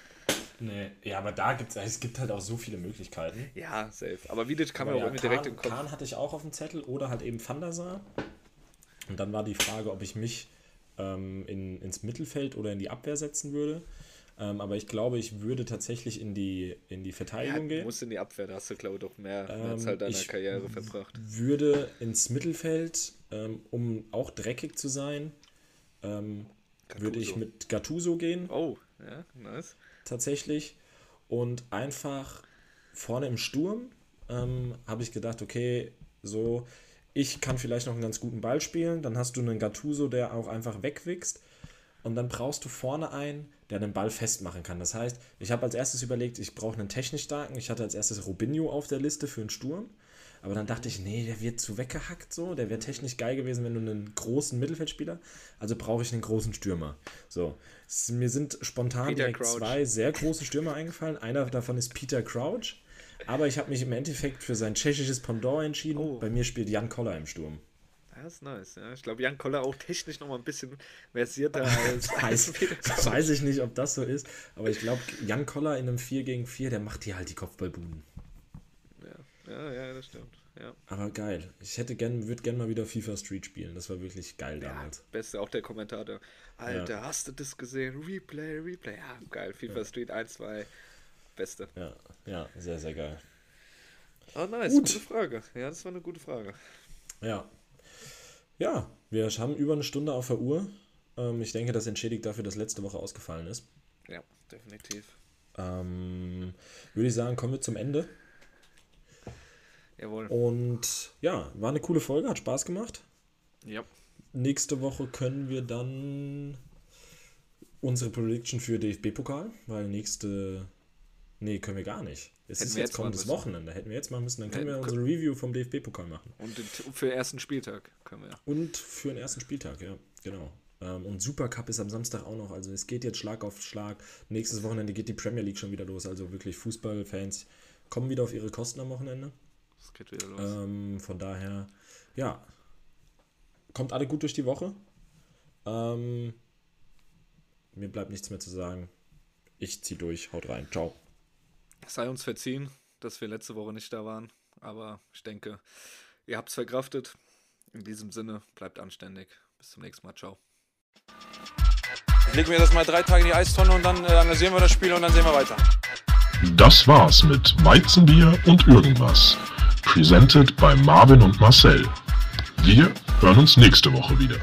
Nee, ja, aber da gibt es gibt halt auch so viele Möglichkeiten. Ja, safe. Aber Vidic kann mir ja, auch irgendwie direkt im Kopf. Kahn hatte ich auch auf dem Zettel oder halt eben Van der Sar. Und dann war die Frage, ob ich mich ähm, in, ins Mittelfeld oder in die Abwehr setzen würde. Ähm, aber ich glaube, ich würde tatsächlich in die, in die Verteidigung ja, gehen. Du musst in die Abwehr, da hast du, glaube ich, doch mehr, mehr ähm, Zeit deiner Karriere verbracht. würde ins Mittelfeld, ähm, um auch dreckig zu sein, ähm, würde ich mit Gattuso gehen. Oh, ja, nice. Tatsächlich. Und einfach vorne im Sturm ähm, habe ich gedacht, okay, so, ich kann vielleicht noch einen ganz guten Ball spielen. Dann hast du einen Gattuso, der auch einfach wegwichst. Und dann brauchst du vorne einen, der den Ball festmachen kann. Das heißt, ich habe als erstes überlegt, ich brauche einen technisch starken. Ich hatte als erstes Robinho auf der Liste für einen Sturm. Aber dann dachte ich, nee, der wird zu weggehackt so. Der wäre technisch geil gewesen, wenn du einen großen Mittelfeldspieler. Also brauche ich einen großen Stürmer. So. Mir sind spontan direkt zwei sehr große Stürmer eingefallen. Einer davon ist Peter Crouch. Aber ich habe mich im Endeffekt für sein tschechisches Pendant entschieden. Oh. Bei mir spielt Jan Koller im Sturm. Das ist nice, ja. Ich glaube, Jan Koller auch technisch noch mal ein bisschen versierter *laughs* als, weiß, *laughs* weiß ich nicht, ob das so ist, aber ich glaube, Jan Koller in einem 4 gegen 4, der macht hier halt die Kopfballbuden. Ja, ja, ja das stimmt. Ja. Aber geil. Ich hätte gern, würde gerne mal wieder FIFA Street spielen. Das war wirklich geil ja, damals. Beste, auch der Kommentator. Alter, ja. hast du das gesehen? Replay, Replay. Ja, geil. FIFA Street 1, 2. Beste. Ja, ja, sehr, sehr geil. Oh, nice. Gut. Gute Frage. Ja, das war eine gute Frage. Ja, ja, wir haben über eine Stunde auf der Uhr. Ähm, ich denke, das entschädigt dafür, dass letzte Woche ausgefallen ist. Ja, definitiv. Ähm, würde ich sagen, kommen wir zum Ende. Jawohl. Und ja, war eine coole Folge, hat Spaß gemacht. Ja. Nächste Woche können wir dann unsere Prediction für DFB-Pokal, weil nächste. Nee, können wir gar nicht. Es hätten ist jetzt kommendes Wochenende. Hätten wir jetzt machen müssen, dann können wir unsere Review vom DFB-Pokal machen. Und für den ersten Spieltag können wir. Und für den ersten Spieltag, ja, genau. Ähm, und Supercup ist am Samstag auch noch. Also es geht jetzt Schlag auf Schlag. Nächstes Wochenende geht die Premier League schon wieder los. Also wirklich Fußballfans kommen wieder auf ihre Kosten am Wochenende. Es geht wieder los. Ähm, von daher, ja, kommt alle gut durch die Woche. Ähm, mir bleibt nichts mehr zu sagen. Ich zieh durch. Haut rein. Ciao sei uns verziehen, dass wir letzte Woche nicht da waren. Aber ich denke, ihr habt es verkraftet. In diesem Sinne, bleibt anständig. Bis zum nächsten Mal. Ciao. Legen wir das mal drei Tage in die Eistonne und dann äh, analysieren wir das Spiel und dann sehen wir weiter. Das war's mit Weizenbier und irgendwas. Presented bei Marvin und Marcel. Wir hören uns nächste Woche wieder.